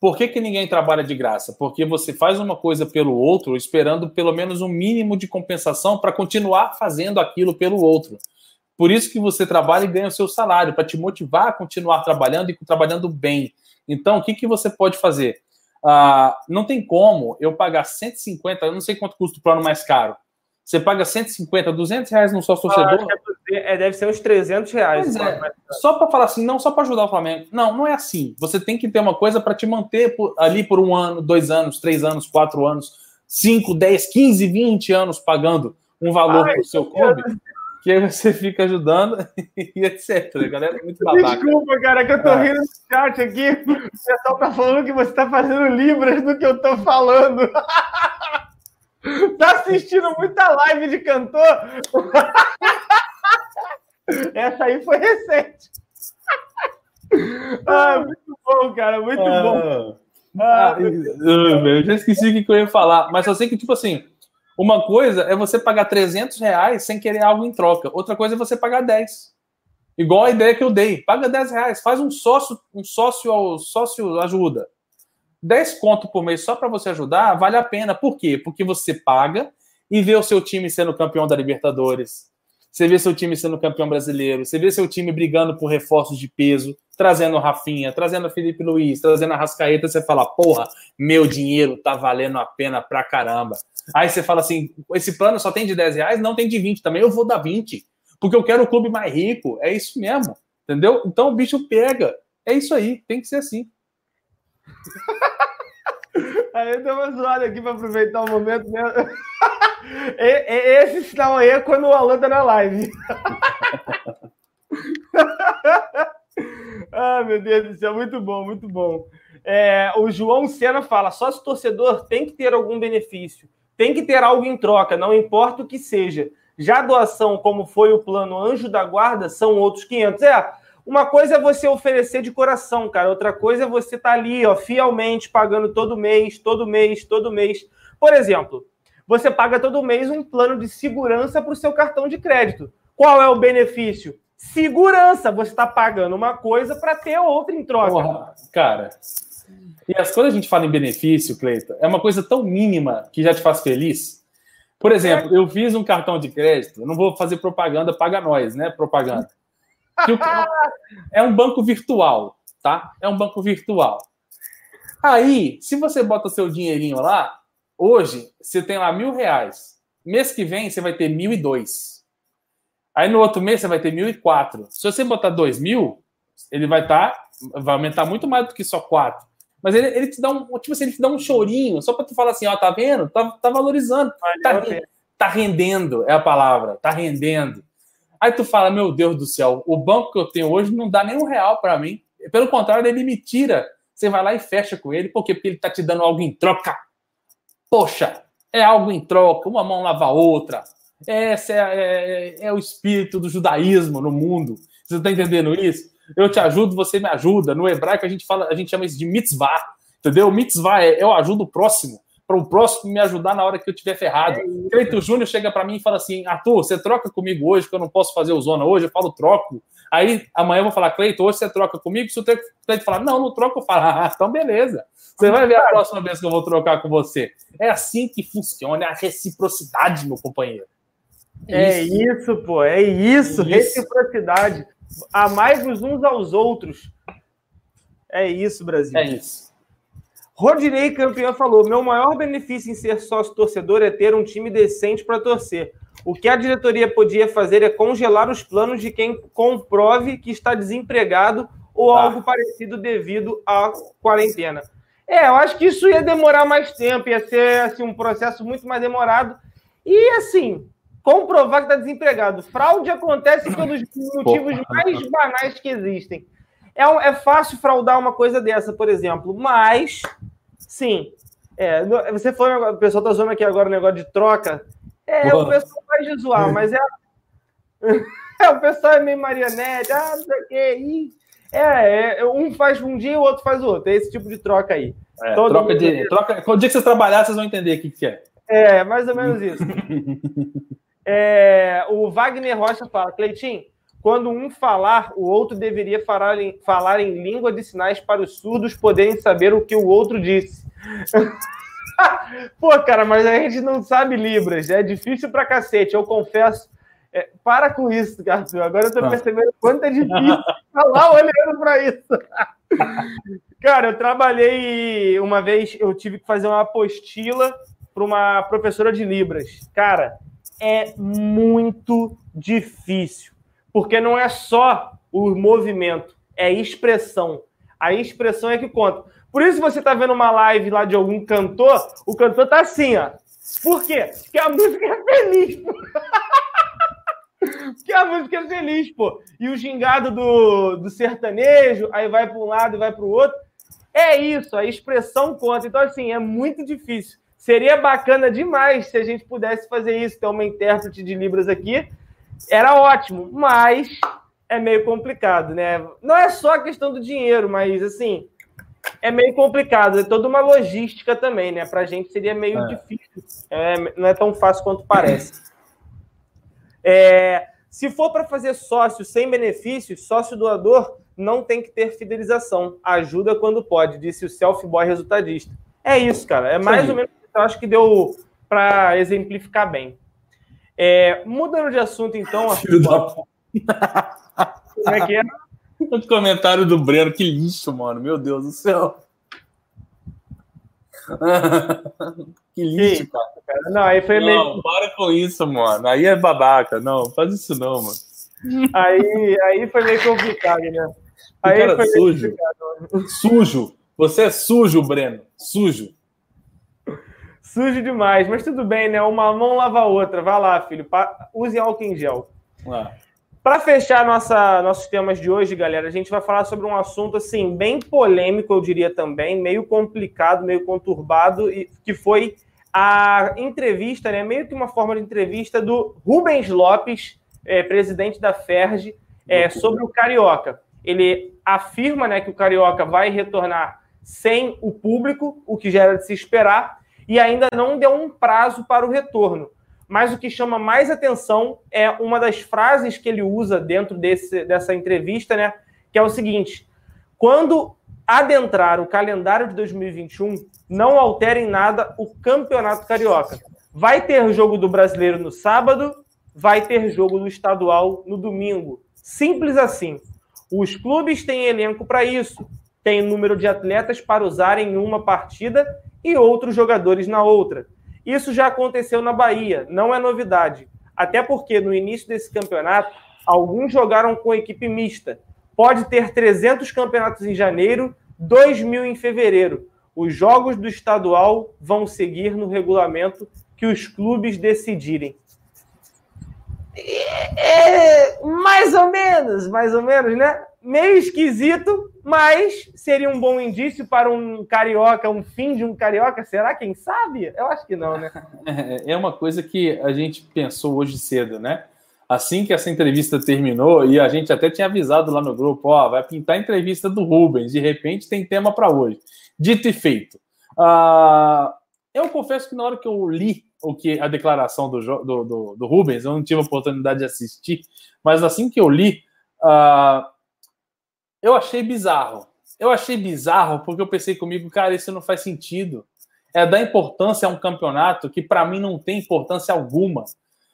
Por que, que ninguém trabalha de graça? Porque você faz uma coisa pelo outro esperando pelo menos um mínimo de compensação para continuar fazendo aquilo pelo outro. Por isso que você trabalha e ganha o seu salário, para te motivar a continuar trabalhando e trabalhando bem. Então, o que, que você pode fazer? Ah, não tem como eu pagar 150, eu não sei quanto custa o plano mais caro. Você paga 150, 200 reais no sócio torcedor. É, deve ser uns 300 reais. É. Só para falar assim, não só para ajudar o Flamengo. Não, não é assim. Você tem que ter uma coisa para te manter por, ali por um ano, dois anos, três anos, quatro anos, cinco, dez, quinze, vinte anos pagando um valor para o seu clube. Que aí você fica ajudando e etc. A galera é muito babaca. Desculpa, cara, que eu tô ah. rindo no chat aqui. O pessoal tá falando que você tá fazendo libras do que eu tô falando. tá assistindo muita live de cantor? Essa aí foi recente. Ah, muito bom, cara, muito ah, bom. Ah, ah eu já esqueci o que eu ia falar, mas eu sei que, tipo assim, uma coisa é você pagar 300 reais sem querer algo em troca. Outra coisa é você pagar 10. Igual a ideia que eu dei. Paga 10 reais. Faz um sócio, um sócio, sócio ajuda. 10 conto por mês só para você ajudar, vale a pena. Por quê? Porque você paga e vê o seu time sendo campeão da Libertadores. Você vê seu time sendo campeão brasileiro. Você vê seu time brigando por reforços de peso, trazendo o Rafinha, trazendo o Felipe Luiz, trazendo a Rascaeta. Você fala, porra, meu dinheiro tá valendo a pena pra caramba. Aí você fala assim: esse plano só tem de 10 reais? Não tem de 20 também. Eu vou dar 20, porque eu quero o clube mais rico. É isso mesmo, entendeu? Então o bicho pega. É isso aí, tem que ser assim. Aí eu dei uma zoada aqui para aproveitar o momento. Né? Esse sinal aí é quando o Alan tá na live. ah, meu Deus do céu, muito bom, muito bom. É, o João Sena fala: só se torcedor tem que ter algum benefício tem que ter algo em troca, não importa o que seja. Já doação, como foi o plano Anjo da Guarda, são outros 500. É, uma coisa é você oferecer de coração, cara. Outra coisa é você estar tá ali, ó, fielmente pagando todo mês, todo mês, todo mês. Por exemplo, você paga todo mês um plano de segurança para o seu cartão de crédito. Qual é o benefício? Segurança. Você está pagando uma coisa para ter outra em troca. Porra, cara, e as coisas a gente fala em benefício, Cleiton, é uma coisa tão mínima que já te faz feliz. Por exemplo, eu fiz um cartão de crédito, não vou fazer propaganda, paga nós, né? Propaganda. é um banco virtual, tá? É um banco virtual. Aí, se você bota seu dinheirinho lá, hoje você tem lá mil reais. Mês que vem você vai ter mil e dois. Aí no outro mês você vai ter mil e quatro. Se você botar dois mil, ele vai estar, tá, vai aumentar muito mais do que só quatro. Mas ele, ele te dá um, tipo assim, ele te dá um chorinho, só para tu falar assim, ó, tá vendo? Tá, tá valorizando, tá, tá rendendo, é a palavra, tá rendendo. Aí tu fala, meu Deus do céu, o banco que eu tenho hoje não dá nem um real para mim. Pelo contrário, ele me tira. Você vai lá e fecha com ele, por quê? Porque ele tá te dando algo em troca. Poxa, é algo em troca, uma mão lava a outra. Esse é, é, é o espírito do judaísmo no mundo. Você tá entendendo isso? eu te ajudo, você me ajuda. No hebraico a gente fala, a gente chama isso de mitzvah, entendeu? Mitzvah é eu ajudo o próximo, para o próximo me ajudar na hora que eu estiver ferrado. É Cleito Júnior chega para mim e fala assim: Arthur, você troca comigo hoje, que eu não posso fazer o zona hoje, eu falo troco. Aí amanhã eu vou falar, Cleito, hoje você troca comigo. Se o Cleito falar, não, não troco, eu falo, ah, então beleza. Você vai ver a próxima vez que eu vou trocar com você. É assim que funciona, é a reciprocidade, meu companheiro. É isso, é isso pô, é isso, isso. reciprocidade amai-vos uns aos outros. É isso, Brasil. É isso. Rodinei campeão falou: meu maior benefício em ser sócio torcedor é ter um time decente para torcer. O que a diretoria podia fazer é congelar os planos de quem comprove que está desempregado ou ah. algo parecido devido à quarentena. É, eu acho que isso ia demorar mais tempo, ia ser assim, um processo muito mais demorado. E assim, comprovar que está desempregado. Fraude acontece pelos motivos mais banais que existem. É, é fácil fraudar uma coisa dessa, por exemplo, mas, sim, é, você foi, o pessoal está zoando aqui agora o negócio de troca. É, Boa. o pessoal vai de zoar, mas é, é, o pessoal é meio marionete, ah, não sei o quê, é, é, um faz um dia, o outro faz o outro. É esse tipo de troca aí. É, troca de. Troca, quando o dia que vocês trabalhar, vocês vão entender o que, que é. É, mais ou menos isso. É, o Wagner Rocha fala, Cleitinho, quando um falar, o outro deveria falar em, falar em língua de sinais para os surdos poderem saber o que o outro disse. Pô, cara, mas a gente não sabe Libras, é difícil pra cacete, eu confesso. É, para com isso, Arthur. Agora eu tô ah. percebendo quanto é difícil falar olhando para isso. Cara, eu trabalhei uma vez, eu tive que fazer uma apostila para uma professora de Libras. Cara, é muito difícil, porque não é só o movimento, é expressão. A expressão é que conta. Por isso você está vendo uma live lá de algum cantor, o cantor tá assim, ó. Por quê? Porque a música é feliz. Porque a música é feliz, pô. E o gingado do, do sertanejo, aí vai para um lado e vai para o outro. É isso, a expressão conta. Então, assim, é muito difícil. Seria bacana demais se a gente pudesse fazer isso, ter uma intérprete de Libras aqui. Era ótimo, mas é meio complicado, né? Não é só a questão do dinheiro, mas, assim, é meio complicado. É toda uma logística também, né? Para a gente seria meio é. difícil. É, não é tão fácil quanto parece. É, se for para fazer sócio sem benefícios, sócio doador não tem que ter fidelização. Ajuda quando pode, disse o Self Boy resultadista. É isso, cara. É mais Sim. ou menos eu acho que deu para exemplificar bem. É, mudando de assunto, então. Filho da... Como é que é? O comentário do Breno, que lixo, mano. Meu Deus do céu. que lixo, cara. Não, aí foi não, meio. para com isso, mano. Aí é babaca. Não, faz isso não, mano. Aí, aí foi meio complicado, né? Aí cara foi sujo. Sujo. Você é sujo, Breno. Sujo. Sujo demais, mas tudo bem, né? Uma mão lava a outra. Vai lá, filho. Use álcool em gel. Ah. Para fechar nossa, nossos temas de hoje, galera, a gente vai falar sobre um assunto assim bem polêmico, eu diria também, meio complicado, meio conturbado, e que foi a entrevista, né? Meio que uma forma de entrevista do Rubens Lopes, é, presidente da Ferg, é, sobre o Carioca. Ele afirma, né, que o Carioca vai retornar sem o público, o que já era de se esperar, e ainda não deu um prazo para o retorno mas o que chama mais atenção é uma das frases que ele usa dentro desse, dessa entrevista, né? Que é o seguinte: quando adentrar o calendário de 2021, não alterem nada o Campeonato Carioca. Vai ter jogo do brasileiro no sábado, vai ter jogo do estadual no domingo. Simples assim. Os clubes têm elenco para isso, tem número de atletas para usar em uma partida e outros jogadores na outra. Isso já aconteceu na Bahia, não é novidade. Até porque no início desse campeonato, alguns jogaram com equipe mista. Pode ter 300 campeonatos em janeiro, 2 mil em fevereiro. Os jogos do estadual vão seguir no regulamento que os clubes decidirem. É, mais ou menos, mais ou menos, né? Meio esquisito, mas seria um bom indício para um carioca, um fim de um carioca. Será? Quem sabe? Eu acho que não, né? É uma coisa que a gente pensou hoje cedo, né? Assim que essa entrevista terminou, e a gente até tinha avisado lá no grupo: ó, vai pintar a entrevista do Rubens, de repente tem tema para hoje. Dito e feito. Uh, eu confesso que na hora que eu li o que a declaração do, do, do, do Rubens, eu não tive a oportunidade de assistir, mas assim que eu li, uh, eu achei bizarro. Eu achei bizarro porque eu pensei comigo, cara, isso não faz sentido. É dar importância a um campeonato que para mim não tem importância alguma.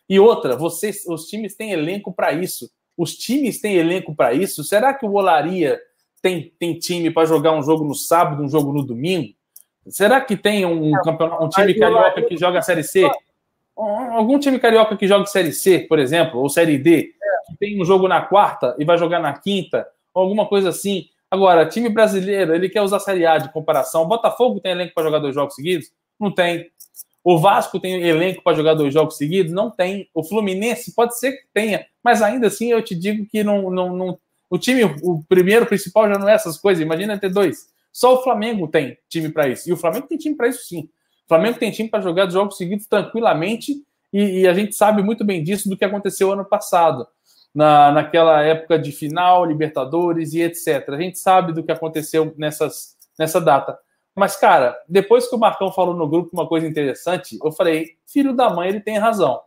E outra, vocês, os times têm elenco para isso. Os times têm elenco para isso. Será que o Olaria tem, tem time para jogar um jogo no sábado, um jogo no domingo? Será que tem um, campeonato, um time carioca que joga a Série C? Algum time carioca que joga Série C, por exemplo, ou Série D, que tem um jogo na quarta e vai jogar na quinta, ou alguma coisa assim. Agora, time brasileiro, ele quer usar Série A de comparação. O Botafogo tem elenco para jogar dois jogos seguidos? Não tem. O Vasco tem elenco para jogar dois jogos seguidos? Não tem. O Fluminense pode ser que tenha, mas ainda assim eu te digo que não, não, não o time, o primeiro principal já não é essas coisas. Imagina ter dois. Só o Flamengo tem time para isso. E o Flamengo tem time para isso sim. O Flamengo tem time para jogar jogos seguidos tranquilamente. E, e, a gente sabe muito bem disso do que aconteceu ano passado, na, naquela época de final, Libertadores e etc. A gente sabe do que aconteceu nessas, nessa data. Mas, cara, depois que o Marcão falou no grupo uma coisa interessante, eu falei: filho da mãe, ele tem razão.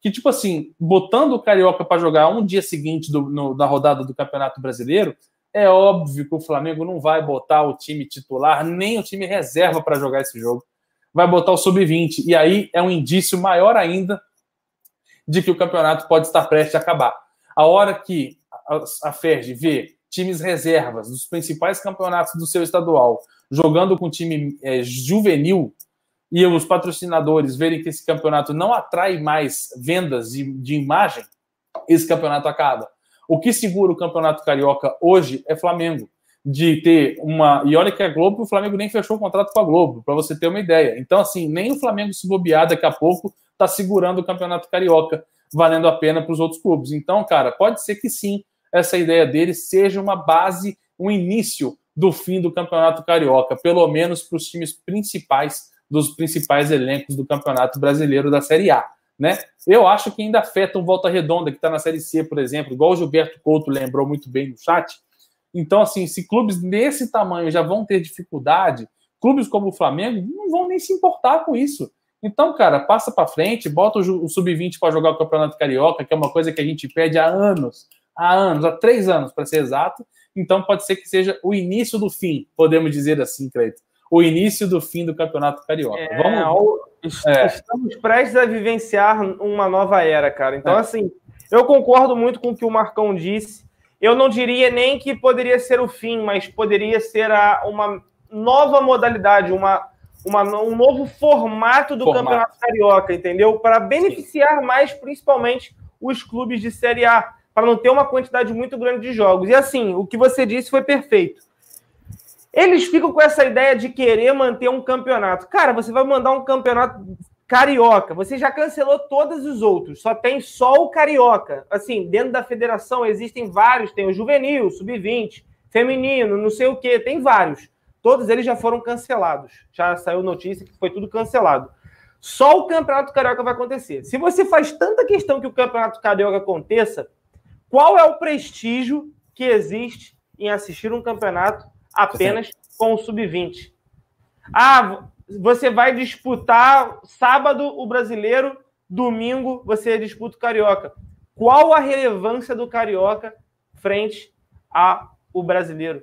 Que, tipo assim, botando o Carioca para jogar um dia seguinte do, no, da rodada do Campeonato Brasileiro, é óbvio que o Flamengo não vai botar o time titular, nem o time reserva para jogar esse jogo. Vai botar o sub-20. E aí é um indício maior ainda de que o campeonato pode estar prestes a acabar. A hora que a, Ferg vê times reservas dos principais campeonatos do seu estadual jogando com time é, juvenil e os patrocinadores verem que esse campeonato não atrai mais vendas de, de imagem, esse campeonato acaba. O que segura o Campeonato Carioca hoje é Flamengo. De ter uma. E olha que a Globo, o Flamengo nem fechou o contrato com a Globo, para você ter uma ideia. Então, assim, nem o Flamengo se bobear daqui a pouco está segurando o Campeonato Carioca. Valendo a pena para os outros clubes. Então, cara, pode ser que sim, essa ideia dele seja uma base, um início do fim do Campeonato Carioca, pelo menos para os times principais dos principais elencos do Campeonato Brasileiro da Série A. Né? Eu acho que ainda afeta um Volta Redonda, que está na Série C, por exemplo, igual o Gilberto Couto lembrou muito bem no chat. Então, assim, se clubes desse tamanho já vão ter dificuldade, clubes como o Flamengo não vão nem se importar com isso. Então, cara, passa para frente, bota o, sub-20 para jogar o Campeonato Carioca, que é uma coisa que a gente pede há anos, há anos, há três anos, para ser exato. Então, pode ser que seja o início do fim, podemos dizer assim, Cleiton. O início do fim do Campeonato Carioca. É, Vamos. É. Estamos prestes a vivenciar uma nova era, cara. Então, é. assim, eu concordo muito com o que o Marcão disse. Eu não diria nem que poderia ser o fim, mas poderia ser a, uma nova modalidade, uma, uma, um novo formato do formato. Campeonato Carioca, entendeu? Para beneficiar Sim. mais, principalmente, os clubes de Série A, para não ter uma quantidade muito grande de jogos. E assim, o que você disse foi perfeito. Eles ficam com essa ideia de querer manter um campeonato. Cara, você vai mandar um campeonato Carioca. Você já cancelou todos os outros, só tem só o Carioca. Assim, dentro da federação existem vários, tem o Juvenil, Sub-20, Feminino, não sei o que, tem vários. Todos eles já foram cancelados. Já saiu notícia que foi tudo cancelado. Só o Campeonato Carioca vai acontecer. Se você faz tanta questão que o Campeonato Carioca aconteça, qual é o prestígio que existe em assistir um campeonato apenas com o Sub-20? Ah, você vai disputar sábado o brasileiro, domingo você disputa o carioca. Qual a relevância do carioca frente ao brasileiro?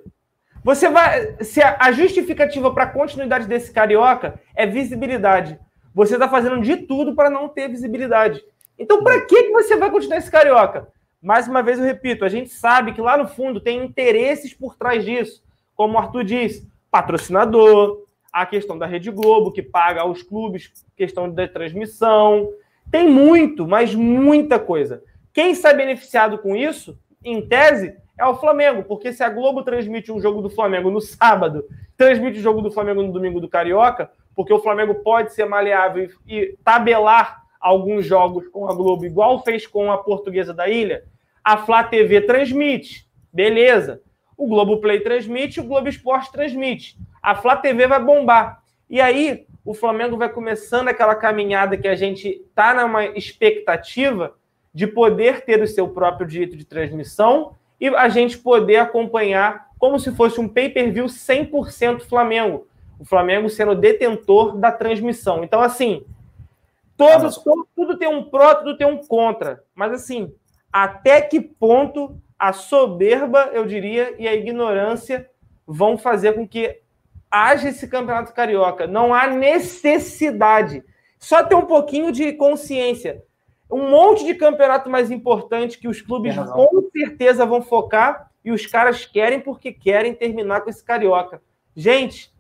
Você vai. Se a justificativa para a continuidade desse carioca é visibilidade, você está fazendo de tudo para não ter visibilidade. Então, para que, que você vai continuar esse carioca? Mais uma vez eu repito, a gente sabe que lá no fundo tem interesses por trás disso. Como o Arthur diz, patrocinador, a questão da Rede Globo, que paga aos clubes, questão da transmissão. Tem muito, mas muita coisa. Quem sai beneficiado com isso, em tese, é o Flamengo, porque se a Globo transmite um jogo do Flamengo no sábado, transmite o jogo do Flamengo no domingo do Carioca, porque o Flamengo pode ser maleável e tabelar alguns jogos com a Globo, igual fez com a Portuguesa da Ilha, a Flá TV transmite, beleza. O Globo Play transmite, o Globo Esporte transmite a Flá TV vai bombar. E aí, o Flamengo vai começando aquela caminhada que a gente está numa expectativa de poder ter o seu próprio direito de transmissão e a gente poder acompanhar como se fosse um pay-per-view 100% Flamengo. O Flamengo sendo detentor da transmissão. Então, assim, todo, todo, tudo tem um pró, tudo tem um contra. Mas, assim, até que ponto a soberba, eu diria, e a ignorância vão fazer com que haja esse campeonato carioca. Não há necessidade. Só ter um pouquinho de consciência. Um monte de campeonato mais importante que os clubes com certeza vão focar e os caras querem porque querem terminar com esse carioca. Gente,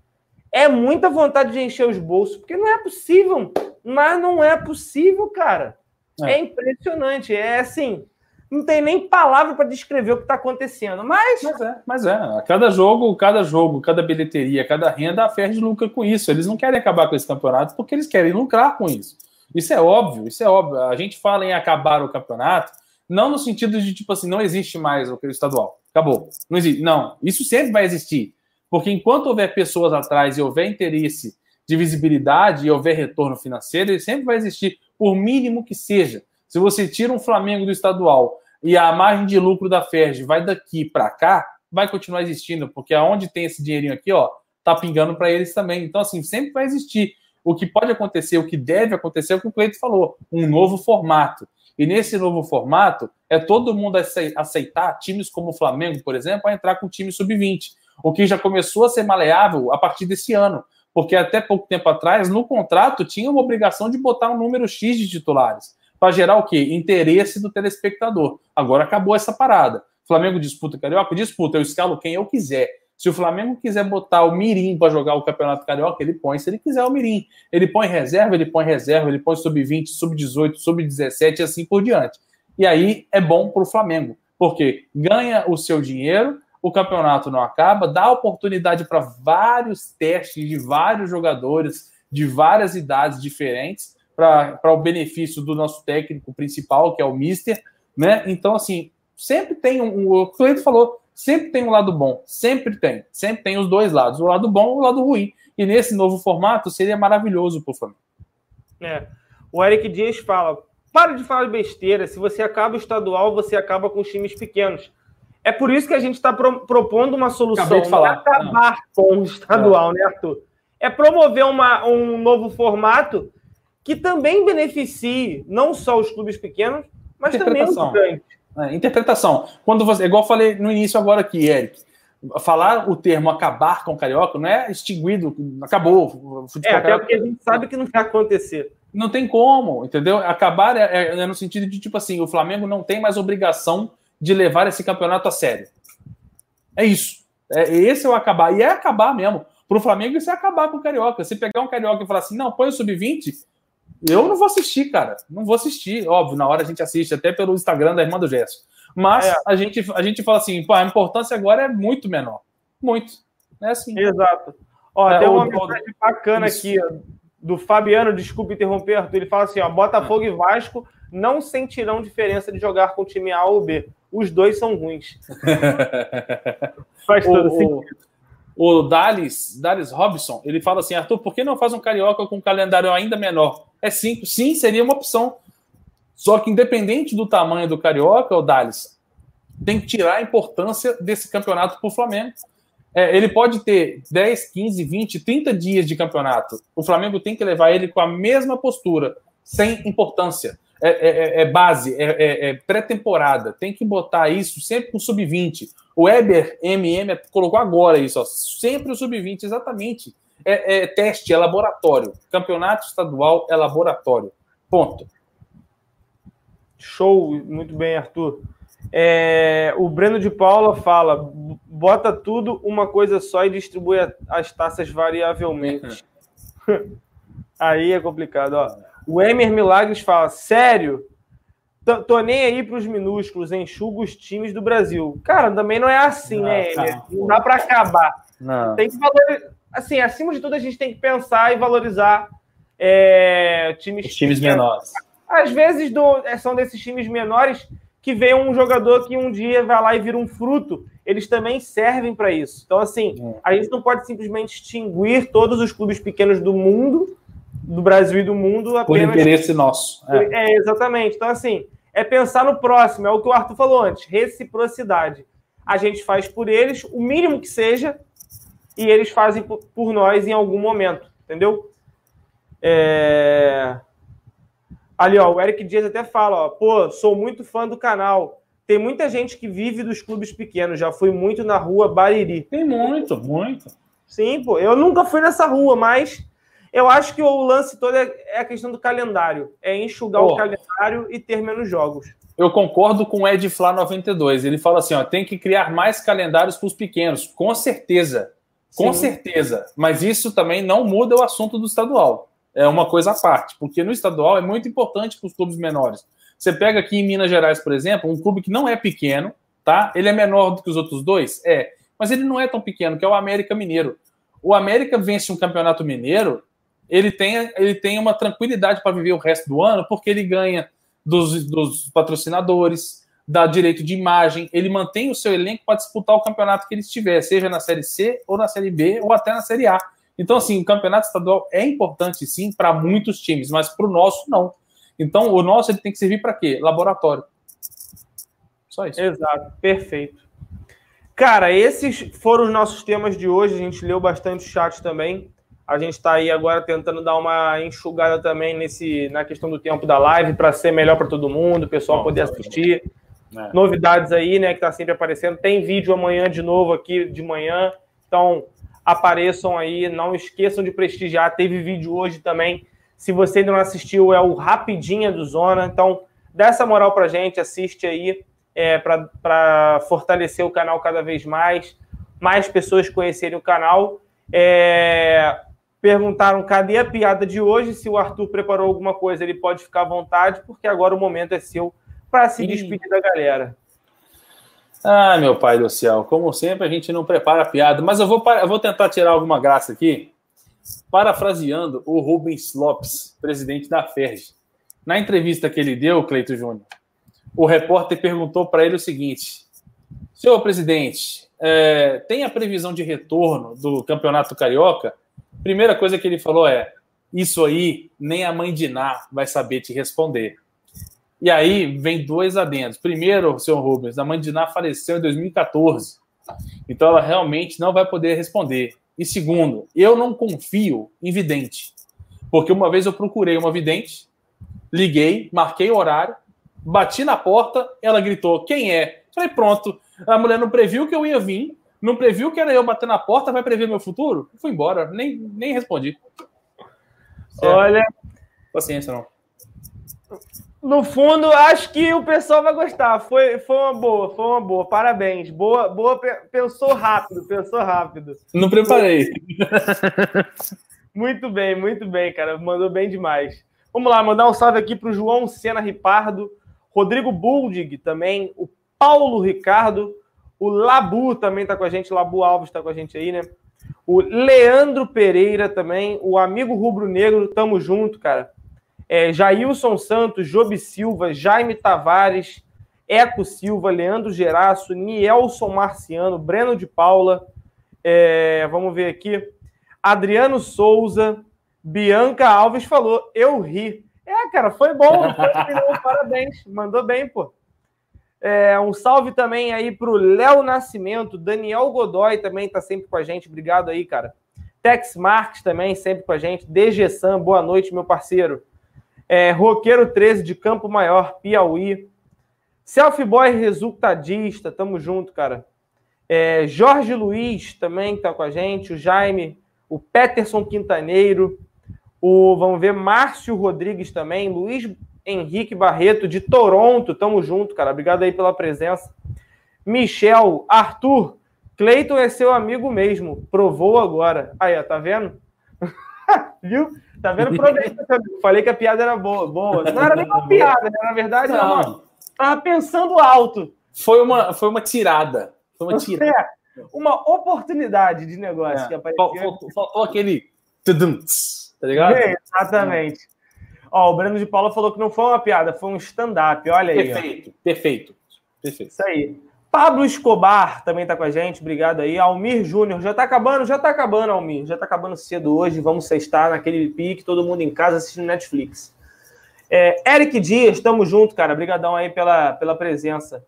é muita vontade de encher os bolsos, porque não é possível. Mas não é possível, cara. É, é impressionante. É assim, não tem nem palavra para descrever o que está acontecendo. Mas... mas é, mas é. Cada jogo, cada jogo, cada bilheteria, cada renda, a Ferdi lucra com isso. Eles não querem acabar com esse campeonato porque eles querem lucrar com isso. Isso é óbvio, isso é óbvio. A gente fala em acabar o campeonato, não no sentido de tipo assim, não existe mais o estadual. Acabou. Não existe. Não, isso sempre vai existir. Porque enquanto houver pessoas atrás e houver interesse de visibilidade e houver retorno financeiro, ele sempre vai existir, por mínimo que seja. Se você tira um Flamengo do estadual e a margem de lucro da Ferg vai daqui para cá, vai continuar existindo, porque aonde tem esse dinheirinho aqui, ó, tá pingando para eles também. Então, assim, sempre vai existir. O que pode acontecer, o que deve acontecer é o que o Cleito falou, um novo formato. E nesse novo formato, é todo mundo aceitar times como o Flamengo, por exemplo, a entrar com o time sub-20. O que já começou a ser maleável a partir desse ano. Porque até pouco tempo atrás, no contrato, tinha uma obrigação de botar um número X de titulares para gerar o quê? Interesse do telespectador. Agora acabou essa parada. Flamengo disputa Carioca? Disputa, eu escalo quem eu quiser. Se o Flamengo quiser botar o Mirim para jogar o Campeonato Carioca, ele põe. Se ele quiser o Mirim, ele põe reserva, ele põe reserva, ele põe sub-20, sub-18, sub-17 e assim por diante. E aí é bom para o Flamengo, porque ganha o seu dinheiro, o campeonato não acaba, dá oportunidade para vários testes de vários jogadores de várias idades diferentes para o benefício do nosso técnico principal, que é o Mister, né? Então, assim, sempre tem um. O Cleiton falou, sempre tem um lado bom, sempre tem, sempre tem os dois lados, o lado bom e o lado ruim. E nesse novo formato seria maravilhoso para o Flamengo. É. O Eric Dias fala: para de falar besteira, se você acaba o estadual, você acaba com os times pequenos. É por isso que a gente está pro, propondo uma solução. De falar. acabar ah. com o estadual, é. né, Arthur? É promover uma, um novo formato que também beneficie não só os clubes pequenos, mas também os grandes. É, interpretação. Quando você, igual eu falei no início agora aqui, Eric, falar o termo acabar com o carioca não é extinguido, acabou. É, até porque a gente sabe que não vai acontecer. Não tem como, entendeu? Acabar é, é, é, no sentido de tipo assim, o Flamengo não tem mais obrigação de levar esse campeonato a sério. É isso. É, esse é o acabar. E é acabar mesmo. Para o Flamengo, isso é acabar com o Carioca. Se pegar um Carioca e falar assim, não, põe o sub-20, eu não vou assistir, cara. Não vou assistir. Óbvio, na hora a gente assiste, até pelo Instagram da irmã do Gesso. Mas é. a, gente, a gente fala assim, pô, a importância agora é muito menor. Muito. É assim. Exato. Ó, é, tem uma mensagem bacana isso. aqui do Fabiano, desculpe interromper, Arthur. Ele fala assim: ó, Botafogo e Vasco não sentirão diferença de jogar com o time A ou B. Os dois são ruins. Faz todo o, sentido. O, Dallas, Dallas Robson, ele fala assim: Arthur, por que não faz um carioca com um calendário ainda menor? É simples. Sim, seria uma opção. Só que, independente do tamanho do carioca, o Dallas, tem que tirar a importância desse campeonato para o Flamengo. É, ele pode ter 10, 15, 20, 30 dias de campeonato. O Flamengo tem que levar ele com a mesma postura, sem importância. É, é, é, é base, é, é, é pré-temporada. Tem que botar isso sempre com sub-20. O Weber MM colocou agora isso, ó, sempre o sub-20, exatamente. É, teste, é laboratório. Campeonato estadual é laboratório. Ponto. Show, muito bem, Arthur. O Breno de Paula fala: bota tudo uma coisa só e distribui as taças variavelmente. aí é complicado. Ó. O Emer Milagres fala: sério? Tô, tô nem aí para os minúsculos, enxuga os times do Brasil. Cara, também não é assim, não, né, Emer? Não dá para acabar. Não. Tem que valorizar. Assim, acima de tudo, a gente tem que pensar e valorizar é, times, os times menores. Às vezes do, são desses times menores que vem um jogador que um dia vai lá e vira um fruto, eles também servem para isso. Então, assim, é. a gente não pode simplesmente extinguir todos os clubes pequenos do mundo, do Brasil e do mundo, apenas... Por interesse nosso. É. é, exatamente. Então, assim, é pensar no próximo, é o que o Arthur falou antes, reciprocidade. A gente faz por eles o mínimo que seja e eles fazem por nós em algum momento, entendeu? É... Ali, ó, o Eric Dias até fala, ó, pô, sou muito fã do canal. Tem muita gente que vive dos clubes pequenos. Já fui muito na rua Bariri. Tem muito, muito. Sim, pô. Eu nunca fui nessa rua, mas eu acho que o lance todo é, é a questão do calendário. É enxugar o calendário e ter menos jogos. Eu concordo com o Ed Flá 92. Ele fala assim: ó, tem que criar mais calendários para os pequenos. Com certeza. Com Sim. certeza. Mas isso também não muda o assunto do estadual é uma coisa à parte, porque no estadual é muito importante para os clubes menores. Você pega aqui em Minas Gerais, por exemplo, um clube que não é pequeno, tá? Ele é menor do que os outros dois? É, mas ele não é tão pequeno, que é o América Mineiro. O América vence um campeonato mineiro, ele tem, ele tem uma tranquilidade para viver o resto do ano, porque ele ganha dos, dos patrocinadores, dá direito de imagem, ele mantém o seu elenco para disputar o campeonato que ele estiver, seja na Série C, ou na Série B, ou até na Série A. Então, assim, o campeonato estadual é importante, sim, para muitos times, mas para o nosso, não. Então, o nosso ele tem que servir para quê? Laboratório. Só isso. Exato, perfeito. Cara, esses foram os nossos temas de hoje. A gente leu bastante chat também. A gente está aí agora tentando dar uma enxugada também nesse, na questão do tempo da live para ser melhor para todo mundo, o pessoal poder assistir. É. Novidades aí, né, que está sempre aparecendo. Tem vídeo amanhã de novo aqui de manhã. Então, apareçam aí, não esqueçam de prestigiar. Teve vídeo hoje também. Se você ainda não assistiu, é o Rapidinha do Zona. Então, dá essa moral pra gente, assiste aí é, para fortalecer o canal cada vez mais, mais pessoas conhecerem o canal. É, perguntaram cadê a piada de hoje. Se o Arthur preparou alguma coisa, ele pode ficar à vontade, porque agora o momento é seu para se despedir da galera. Ah, meu pai do céu, como sempre a gente não prepara piada, mas eu vou, eu vou tentar tirar alguma graça aqui. parafraseando o Rubens Lopes, presidente da FERJ. Na entrevista que ele deu, Cleito Júnior, o repórter perguntou para ele o seguinte: Senhor presidente, é, tem a previsão de retorno do Campeonato Carioca? Primeira coisa que ele falou é: Isso aí nem a mãe de Ná vai saber te responder. E aí vem dois adendos. Primeiro, senhor Rubens, a mãe de Ná faleceu em 2014. Então ela realmente não vai poder responder. E segundo, eu não confio em vidente. Porque uma vez eu procurei uma vidente, liguei, marquei o horário, bati na porta, ela gritou: Quem é? Falei: Pronto. A mulher não previu que eu ia vir, não previu que era eu bater na porta, vai prever meu futuro? Fui embora, nem, nem respondi. Olha. Paciência, não. No fundo, acho que o pessoal vai gostar. Foi, foi uma boa, foi uma boa. Parabéns. Boa, boa. Pensou rápido, pensou rápido. Não preparei. Muito bem, muito bem, cara. Mandou bem demais. Vamos lá, mandar um salve aqui para o João Sena Ripardo, Rodrigo Buldig também, o Paulo Ricardo, o Labu também está com a gente, Labu Alves está com a gente aí, né? O Leandro Pereira também, o amigo Rubro Negro, tamo junto, cara é, Jailson Santos, Job Silva, Jaime Tavares, Eco Silva, Leandro Geraço, Nielson Marciano, Breno de Paula, é, vamos ver aqui, Adriano Souza, Bianca Alves falou, eu ri. É, cara, foi bom, foi, parabéns, mandou bem, pô. É, um salve também aí pro Léo Nascimento, Daniel Godoy também está sempre com a gente, obrigado aí, cara. Tex Marques também sempre com a gente, DG Sam, boa noite, meu parceiro. É, Roqueiro 13 de Campo Maior, Piauí. Selfie Boy resultadista, tamo junto, cara. É, Jorge Luiz também tá com a gente, o Jaime, o Peterson Quintaneiro, o, vamos ver, Márcio Rodrigues também, Luiz Henrique Barreto de Toronto, tamo junto, cara. Obrigado aí pela presença. Michel, Arthur, Cleiton é seu amigo mesmo, provou agora. Aí, ó, tá vendo? Viu? Tá vendo? Falei que a piada era boa. boa. Não era nem uma piada, né? na verdade, não. não. Tava pensando alto. Foi uma, foi uma tirada. Foi uma tirada. É, uma oportunidade de negócio é. que apareceu. Faltou, faltou aquele. Tá ligado? É, exatamente. Ó, o Breno de Paula falou que não foi uma piada, foi um stand-up. Olha aí. Perfeito, ó. perfeito. Perfeito. Isso aí. Pablo Escobar também está com a gente, obrigado aí. Almir Júnior, já está acabando, já está acabando, Almir, já está acabando cedo hoje. Vamos sextar naquele pique, todo mundo em casa assistindo Netflix. É, Eric Dias, estamos junto, cara. Obrigadão aí pela, pela presença.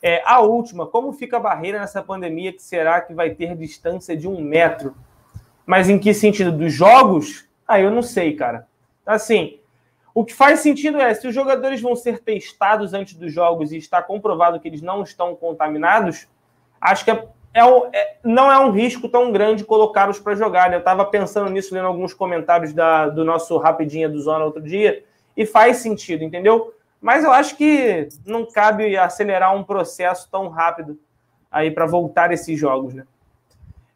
É, a última, como fica a barreira nessa pandemia que será que vai ter distância de um metro? Mas em que sentido? Dos jogos? Ah, eu não sei, cara. Assim, o que faz sentido é, se os jogadores vão ser testados antes dos jogos e está comprovado que eles não estão contaminados, acho que é, é, é não é um risco tão grande colocá-los para jogar. Né? Eu estava pensando nisso, lendo alguns comentários da, do nosso Rapidinha do Zona outro dia, e faz sentido, entendeu? Mas eu acho que não cabe acelerar um processo tão rápido aí para voltar esses jogos, né?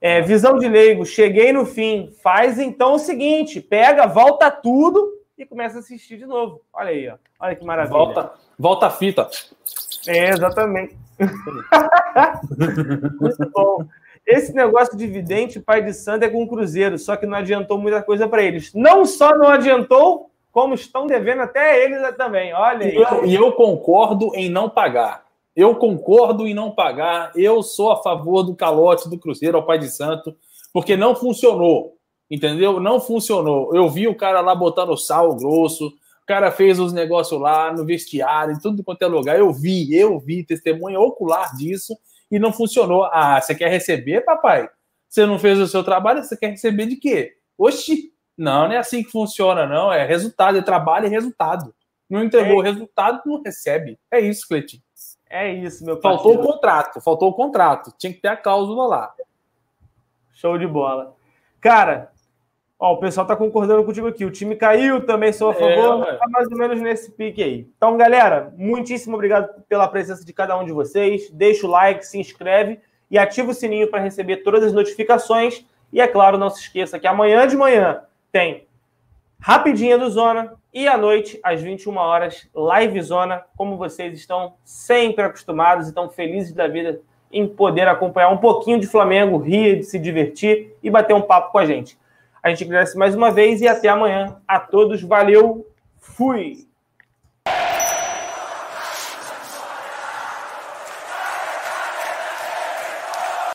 É, visão de leigo, cheguei no fim. Faz então o seguinte: pega, volta tudo e começa a assistir de novo. Olha aí, ó. Olha que maravilha. Volta, volta a fita. É, exatamente. Muito bom. Esse negócio de vidente, pai de santo, é com o Cruzeiro, só que não adiantou muita coisa para eles. Não só não adiantou, como estão devendo até eles também. Olha aí. E eu, e eu concordo em não pagar. Eu concordo em não pagar. Eu sou a favor do calote do Cruzeiro ao pai de santo, porque não funcionou entendeu? Não funcionou. Eu vi o cara lá botando sal grosso, o cara fez os negócios lá no vestiário, em tudo quanto é lugar. Eu vi, eu vi testemunha ocular disso e não funcionou. Ah, você quer receber, papai? Você não fez o seu trabalho, você quer receber de quê? Oxi, não, não é assim que funciona, não. É resultado, é trabalho e resultado. Não entregou é. resultado, não recebe. É isso, Cleitinho. É isso, meu Faltou o contrato, faltou o contrato. Tinha que ter a cláusula lá. Show de bola. Cara, Ó, o pessoal tá concordando contigo aqui. O time caiu, também sou a é, favor, é, tá mais ou menos nesse pique aí. Então, galera, muitíssimo obrigado pela presença de cada um de vocês. Deixa o like, se inscreve e ativa o sininho para receber todas as notificações. E é claro, não se esqueça que amanhã de manhã tem Rapidinha do Zona e à noite, às 21 horas, Live Zona, como vocês estão sempre acostumados e estão felizes da vida em poder acompanhar um pouquinho de Flamengo, rir, se divertir e bater um papo com a gente. A gente agradece mais uma vez e até amanhã a todos. Valeu, fui!